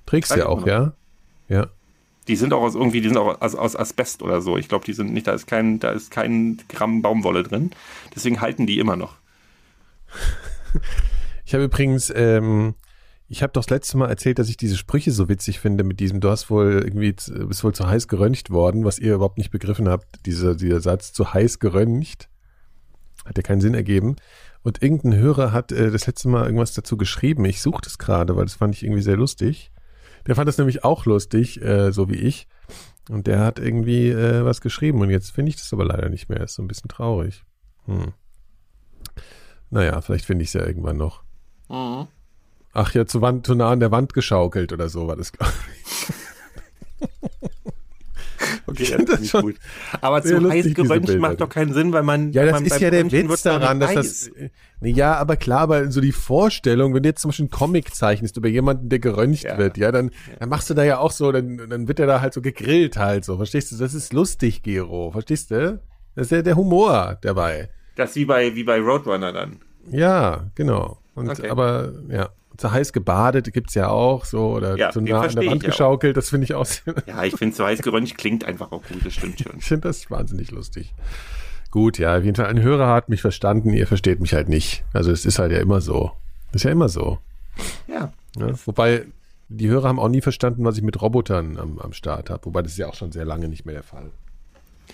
Trägst du ja auch, ja? Ja. Die sind auch aus irgendwie, die sind auch aus, aus Asbest oder so. Ich glaube, die sind nicht, da ist kein, da ist kein Gramm Baumwolle drin. Deswegen halten die immer noch. Ich habe übrigens, ähm, ich habe doch das letzte Mal erzählt, dass ich diese Sprüche so witzig finde mit diesem, du hast wohl irgendwie, bist wohl zu heiß geröntgt worden, was ihr überhaupt nicht begriffen habt, dieser, dieser Satz, zu heiß geröntgt, hat ja keinen Sinn ergeben. Und irgendein Hörer hat äh, das letzte Mal irgendwas dazu geschrieben. Ich suche das gerade, weil das fand ich irgendwie sehr lustig. Der fand das nämlich auch lustig, äh, so wie ich. Und der hat irgendwie äh, was geschrieben und jetzt finde ich das aber leider nicht mehr. Ist so ein bisschen traurig. Hm. Naja, vielleicht finde ich es ja irgendwann noch. Ach ja, zu, Wand, zu nah an der Wand geschaukelt oder so war das, glaube Ich finde das schon gut. Aber zu lustig, heiß geröntgt macht doch keinen Sinn, weil man. Ja, das man ist ja der Röntgen Witz daran, dass das. Nee, ja, aber klar, aber so die Vorstellung, wenn du jetzt zum Beispiel einen Comic zeichnest über jemanden, der geröntgt Ja. wird, ja, dann, dann machst du da ja auch so, dann, dann wird er da halt so gegrillt halt so, verstehst du? Das ist lustig, Gero, verstehst du? Das ist ja der Humor dabei. Das ist wie bei, wie bei Roadrunner dann. Ja, genau. Und Okay. aber ja, zu heiß gebadet gibt's ja auch so oder Ja, zu nah an der Wand ja auch. geschaukelt, das finde ich auch sehr, Ja, ich finde, zu heiß geröntgt klingt einfach auch gut, das stimmt schon. Ich finde das wahnsinnig lustig. Gut, ja, auf jeden Fall. Ein Hörer hat mich verstanden, ihr versteht mich halt nicht. Also es ist halt ja immer so. Ist ja immer so. Ja. Ne? Wobei, die Hörer haben auch nie verstanden, was ich mit Robotern am, am Start habe. Wobei das ist ja auch schon sehr lange nicht mehr der Fall.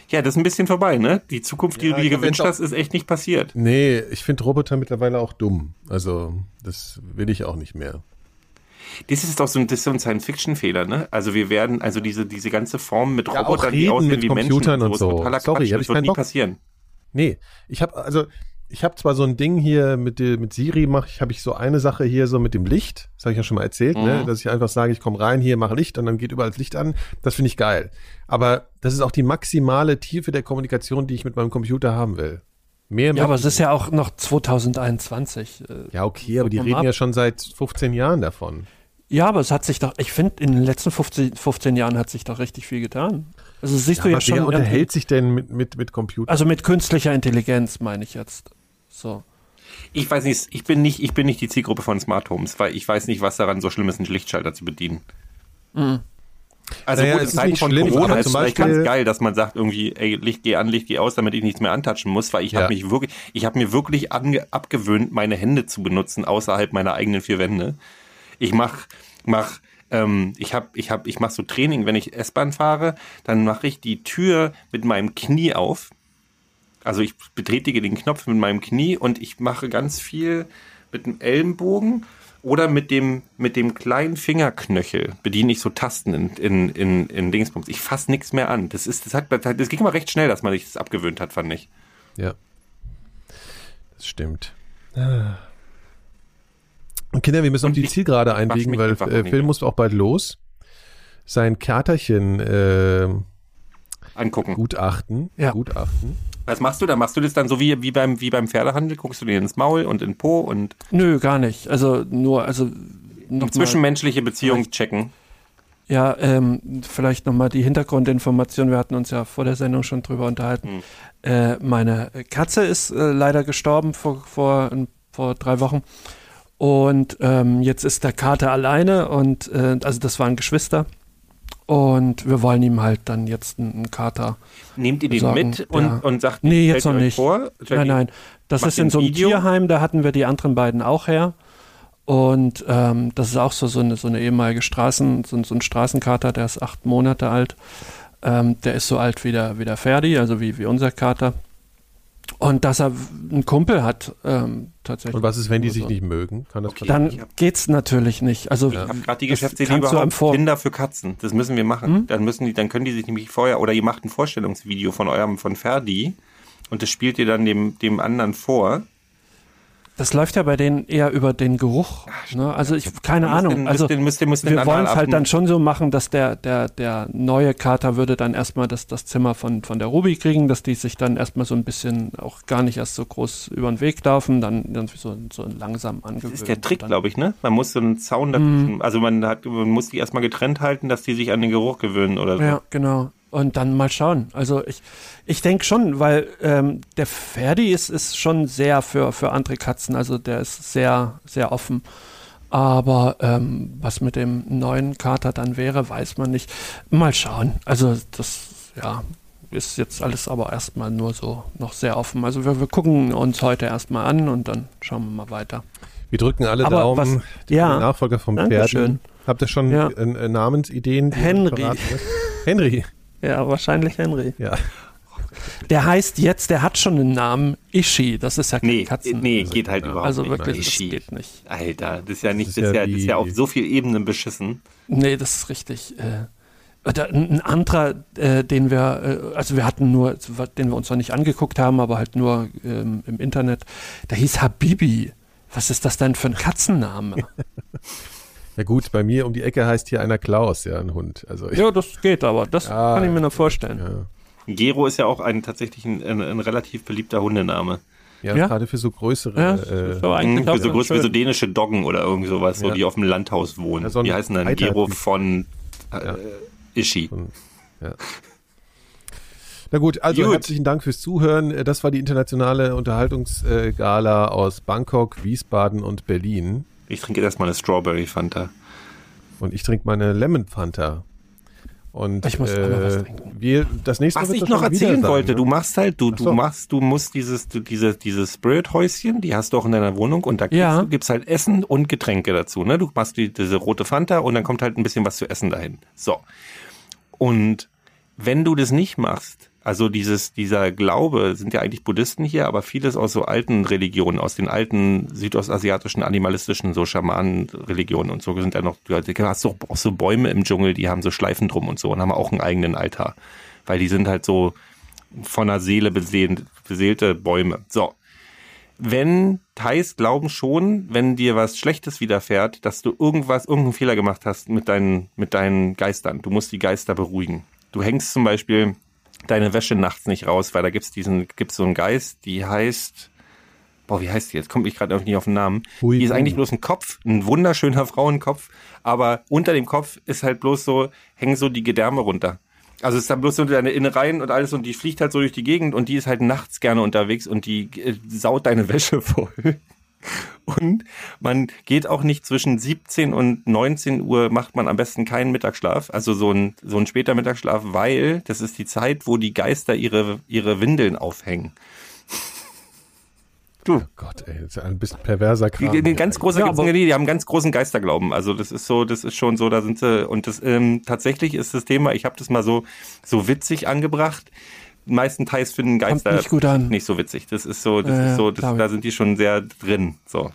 Ja, das ist ein bisschen vorbei, ne? Die Zukunft, die Ja, du dir gewünscht hast, ist echt nicht passiert. Nee, ich finde Roboter mittlerweile auch dumm. Also das will ich auch nicht mehr. Das ist doch so ein, so ein Science-Fiction-Fehler, ne? Also wir werden, also diese, diese ganze Form mit Ja, Robotern, die reden aussehen mit wie Computern Menschen und so. Sorry, Quatsch. hab das ich wird keinen Bock. passieren. Nee, ich habe also ich habe zwar so ein Ding hier mit mit Siri mache ich habe ich so eine Sache hier so mit dem Licht, das habe ich ja schon mal erzählt, ne, Mhm. dass ich einfach sage, ich komme rein hier, mache Licht und dann geht überall das Licht an. Das finde ich geil. Aber das ist auch die maximale Tiefe der Kommunikation, die ich mit meinem Computer haben will. Mehr Ja, aber es ist ja auch noch 2021. äh, Ja, okay, aber die reden ab. ja schon seit 15 Jahren davon. Ja, aber es hat sich doch, ich finde, in den letzten 15, 15 Jahren hat sich doch richtig viel getan. Also siehst du aber ja schon. wer unterhält sich denn mit, mit, mit Computer? Also mit künstlicher Intelligenz meine ich jetzt. So. Ich weiß nicht, ich bin nicht, ich bin nicht die Zielgruppe von Smart Homes, weil ich weiß nicht, was daran so schlimm ist, einen Lichtschalter zu bedienen. Also Naja, gut, es in ist Zeiten von schlimm, Corona ist vielleicht ganz geil, dass man sagt irgendwie, ey, Licht geh an, Licht geh aus, damit ich nichts mehr antatschen muss, weil ich Ja. habe mich wirklich, ich habe mir wirklich ange, abgewöhnt, meine Hände zu benutzen außerhalb meiner eigenen vier Wände. Ich mach, mach, ähm, ich habe, ich habe, ich mache so Training, wenn ich S-Bahn fahre, dann mache ich die Tür mit meinem Knie auf. Also ich betätige den Knopf mit meinem Knie und ich mache ganz viel mit dem Ellenbogen oder mit dem, mit dem kleinen Fingerknöchel bediene ich so Tasten in, in, in, in Dingsbums. Ich fasse nichts mehr an. Das ist, das hat, das ging mal recht schnell, dass man sich das abgewöhnt hat, fand ich. Ja. Das stimmt. Ah. Und Kinder, wir müssen auf die ich- Zielgerade einbiegen, weil äh, Phil muss auch bald los. Sein Katerchen äh, Angucken. gutachten. Ja. Gutachten. Was machst du da? Machst du das dann so wie, wie, beim, wie beim Pferdehandel? Guckst du dir ins Maul und in Po und Nö, gar nicht. Also nur, also noch zwischenmenschliche Beziehung checken? Ja, ähm, vielleicht nochmal die Hintergrundinformation. Wir hatten uns ja vor der Sendung schon drüber unterhalten. Äh, meine Katze ist äh, leider gestorben vor, vor, vor drei Wochen. Und ähm, jetzt ist der Kater alleine und äh, also das waren Geschwister. Und wir wollen ihm halt dann jetzt einen, Kater. Nehmt ihr den Sagen, mit und, ja. und sagt, Nee, jetzt noch nicht. Vor? Nein, nein. Das ist in so ein einem Video? Tierheim, da hatten wir die anderen beiden auch her. Und ähm, das ist auch so, so, eine, so eine ehemalige Straßen, so, ein- so ein Straßenkater, der ist acht Monate alt. Ähm, der ist so alt wie der, wie der Ferdi, also wie, wie unser Kater. Und dass er einen Kumpel hat, ähm, tatsächlich. Und was ist, wenn die sich Also, nicht mögen? Kann das Okay. Dann geht's natürlich nicht. Also Ich habe gerade die Geschäftsidee überhaupt Kinder für Katzen. Das müssen wir machen. Hm? Dann müssen die, dann können die sich nämlich vorher oder ihr macht ein Vorstellungsvideo von eurem von Ferdi und das spielt ihr dann dem dem anderen vor. Das läuft ja bei denen eher über den Geruch. Ne? Also ich keine Ahnung. den- also den- müsst den- müsst wir wollen es halt dann schon so machen, dass der der der neue Kater würde dann erstmal das das Zimmer von von der Ruby kriegen, dass die sich dann erstmal so ein bisschen auch gar nicht erst so groß über den Weg laufen, dann irgendwie so so langsam angewöhnen. Das ist der Trick, glaube ich, ne? Man muss so einen Zaun Mhm. dazwischen, also man hat, man muss die erstmal getrennt halten, dass die sich an den Geruch gewöhnen oder so. Ja, genau. Und dann mal schauen. Also ich, ich denke schon, weil ähm, der Ferdi ist, ist schon sehr für, für andere Katzen. Also der ist sehr, sehr offen. Aber ähm, was mit dem neuen Kater dann wäre, weiß man nicht. Mal schauen. Also das, ja, ist jetzt alles aber erstmal nur so noch sehr offen. Also wir, wir gucken uns heute erstmal an und dann schauen wir mal weiter. Wir drücken alle Aber Daumen. was- die ja, Nachfolger vom Dankeschön. Pferden. Habt ihr schon Ja. äh, äh, Namensideen? Henry. Henry. Ja, wahrscheinlich Henry. Ja. Der heißt jetzt, der hat schon einen Namen, Ishi. Das ist ja kein Nee, Katzen. nee, geht halt überhaupt Also nicht. wirklich, das Ischi. geht nicht. Alter, das ist ja nicht, Das das ist ist ja das ist ja auf so vielen Ebenen beschissen. Nee, das ist richtig. Äh, ein ein anderer, äh, den wir, äh, also wir hatten nur, den wir uns noch nicht angeguckt haben, aber halt nur ähm, im Internet, der hieß Habibi. Was ist das denn für ein Katzenname? Ja gut, bei mir um die Ecke heißt hier einer Klaus, ja, ein Hund. Also ich, ja, das geht aber. Das Ja, kann ich mir noch vorstellen. ja. Gero ist ja auch ein tatsächlich ein, ein, ein relativ beliebter Hundename. Ja, Ja. gerade für so größere. Ja, äh, Mhm, für so groß wie so dänische Doggen oder irgend sowas, so, Ja. die auf dem Landhaus wohnen. Ja, so die heißen dann Gero von äh, Ja. Ischi. Na gut, also Gut. herzlichen Dank fürs Zuhören. Das war die internationale Unterhaltungsgala aus Bangkok, Wiesbaden und Berlin. Ich trinke jetzt erstmal eine Strawberry Fanta. Und ich trinke meine Lemon Fanta. Und Ich muss auch noch was trinken. wir, das nächste Was ich noch erzählen sein, wollte, ne? du machst halt, du, so. du machst, du musst dieses, du, diese, dieses Spirit-Häuschen, die hast du auch in deiner Wohnung und da Ja. gibst du gibst halt Essen und Getränke dazu, ne? Du machst die, diese rote Fanta und dann kommt halt ein bisschen was zu essen dahin. So. Und wenn du das nicht machst, also dieses, dieser Glaube, sind ja eigentlich Buddhisten hier, aber vieles aus so alten Religionen, aus den alten südostasiatischen, animalistischen, so Schamanen-Religionen und so sind ja noch, du hast auch so Bäume im Dschungel, die haben so Schleifen drum und so und haben auch einen eigenen Altar. Weil die sind halt so von der Seele beseelt, beseelte Bäume. So. Wenn Thais glauben schon, wenn dir was Schlechtes widerfährt, dass du irgendwas, irgendeinen Fehler gemacht hast mit deinen, mit deinen Geistern. Du musst die Geister beruhigen. Du hängst zum Beispiel deine Wäsche nachts nicht raus, weil da gibt's diesen, gibt's so einen Geist, die heißt, boah, wie heißt die jetzt? Kommt ich gerade nicht auf den Namen. Hui, die ist eigentlich bloß ein Kopf, ein wunderschöner Frauenkopf, aber unter dem Kopf ist halt bloß so, hängen so die Gedärme runter. Also es ist dann bloß so deine Innereien und alles und die fliegt halt so durch die Gegend und die ist halt nachts gerne unterwegs und die äh, saut deine Wäsche voll. Und man geht auch nicht zwischen 17 und 19 Uhr, macht man am besten keinen Mittagsschlaf, also so ein, so ein später Mittagsschlaf, weil das ist die Zeit, wo die Geister ihre, ihre Windeln aufhängen. Du, Gott, ey, das ist ja ein bisschen perverser Kram. die, die, hier ganz große, Ja, die, die haben ganz großen Geisterglauben. Also das ist so, das ist schon so, da sind sie und das ähm, tatsächlich ist das Thema. Ich habe das mal so so witzig angebracht. Meistenteils finden Geister nicht gut an. nicht so witzig. Das ist so, das Ja, ist so, das, da sind die schon sehr drin. So.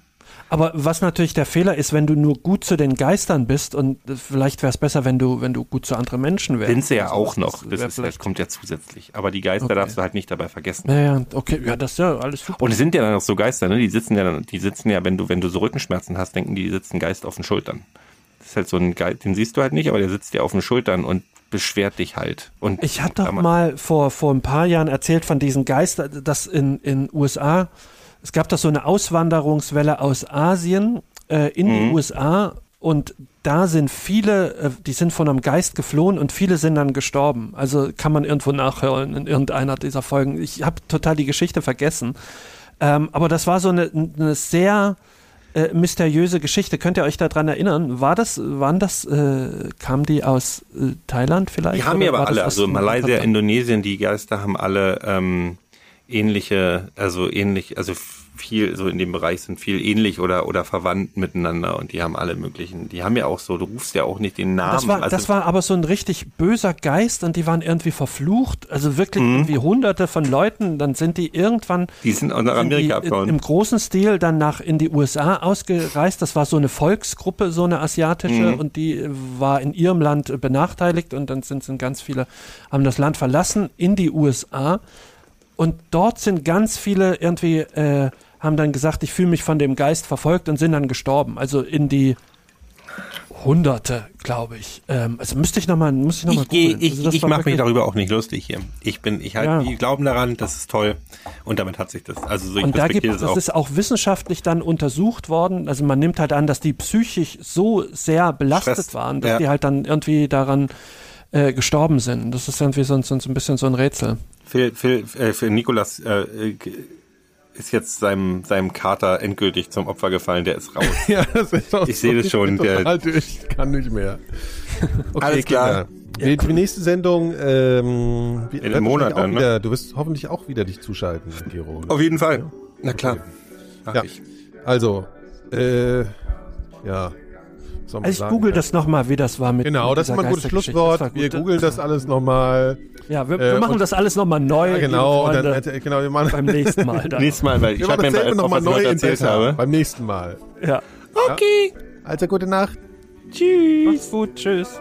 Aber was natürlich der Fehler ist, wenn du nur gut zu den Geistern bist und äh, vielleicht wäre es besser, wenn du, wenn du gut zu anderen Menschen wärst. Sind sie ja Also, auch noch. Das, ist, das kommt ja zusätzlich. Aber die Geister Okay. darfst du halt nicht dabei vergessen. Ja, ja, okay, ja, das ist ja alles super. Und es sind ja dann auch so Geister, ne? Die sitzen ja dann, die sitzen ja, wenn du, wenn du so Rückenschmerzen hast, denken die, die sitzen Geist auf den Schultern. Ist halt so ein Geist, den siehst du halt nicht, aber der sitzt dir auf den Schultern und beschwert dich halt. Und Ich hatte doch mal vor, vor ein paar Jahren erzählt von diesen Geistern, dass in in USA, es gab doch so eine Auswanderungswelle aus Asien äh, in Mhm. die USA und da sind viele, äh, die sind von einem Geist geflohen und viele sind dann gestorben. Also kann man irgendwo nachhören in irgendeiner dieser Folgen. Ich habe total die Geschichte vergessen. Ähm, aber das war so eine, eine sehr äh, mysteriöse Geschichte. Könnt ihr euch daran erinnern? War das, waren das, äh, kamen die aus äh, Thailand vielleicht? Die haben ja aber alle, also Malaysia, Indonesien, die Geister haben alle ähm, ähnliche, also ähnlich, also viel, so in dem Bereich sind viel ähnlich oder oder verwandt miteinander und die haben alle möglichen, die haben ja auch so, du rufst ja auch nicht den Namen. Das war, also, das war aber so ein richtig böser Geist und die waren irgendwie verflucht. Also wirklich Mhm. irgendwie hunderte von Leuten. Dann sind die irgendwann die sind auch nach Amerika die abgehauen. im großen Stil dann nach in die USA ausgereist. Das war so eine Volksgruppe, so eine asiatische Mhm. und die war in ihrem Land benachteiligt und dann sind, sind ganz viele, haben das Land verlassen in die USA und dort sind ganz viele irgendwie, äh, haben dann gesagt, ich fühle mich von dem Geist verfolgt und sind dann gestorben. Also in die Hunderte, glaube ich. Ähm, also müsste ich nochmal, muss ich nochmal Ich, ich, Also ich mache mich darüber auch nicht lustig hier. Ich bin, ich halt, Ja. die glauben daran, das ist toll. Und damit hat sich das. Also so ich Und da gibt das das auch. ist auch wissenschaftlich dann untersucht worden. Also man nimmt halt an, dass die psychisch so sehr belastet Stress, waren, dass ja. die halt dann irgendwie daran äh, gestorben sind. Das ist irgendwie so, ein- so, ein- so ein bisschen so ein Rätsel. Phil, Phil, äh, für Nikolas äh, äh, ist jetzt seinem, seinem Kater endgültig zum Opfer gefallen, der ist raus. Ja, das ist auch Ich sehe das schon, der- total durch, ich kann nicht mehr. Okay, Alles klar. Kinder. Die, die nächste Sendung, ähm, In einem Monat dann, ne? wieder, Du wirst hoffentlich auch wieder dich zuschalten, Gero. ne? Auf jeden Fall. Na klar. Mach Ja. ich. Also, äh, ja. Also ich sagen? google das nochmal, wie das war mit Genau, mit das ist mal ein gutes. Schlusswort. War Wir gut. googeln das alles nochmal. Ja, wir, Äh, wir machen und- das alles nochmal neu. Ja, genau. Und liebe dann, Freunde, äh, genau, wir machen, beim nächsten Mal. Dann. Nächstes Mal, weil ich habe machen mir dasselbe mal neu erzählt habe. Beim nächsten Mal. Ja. Okay. Also, gute Nacht. Tschüss. Macht's gut. Tschüss.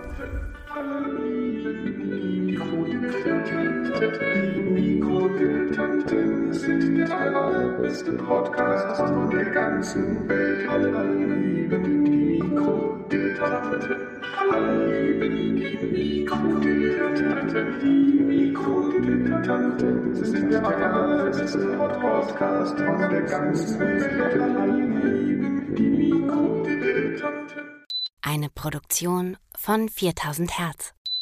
Sind der allerbeste Podcast von der ganzen Welt. Alle lieben die Mikrodilettanten. Alle lieben die Mikrodilettanten. Die Mikrodilettanten sind der allerbeste Podcast von der ganzen Welt. Alle lieben die Mikrodilettanten. Eine Produktion von 4000 Hertz.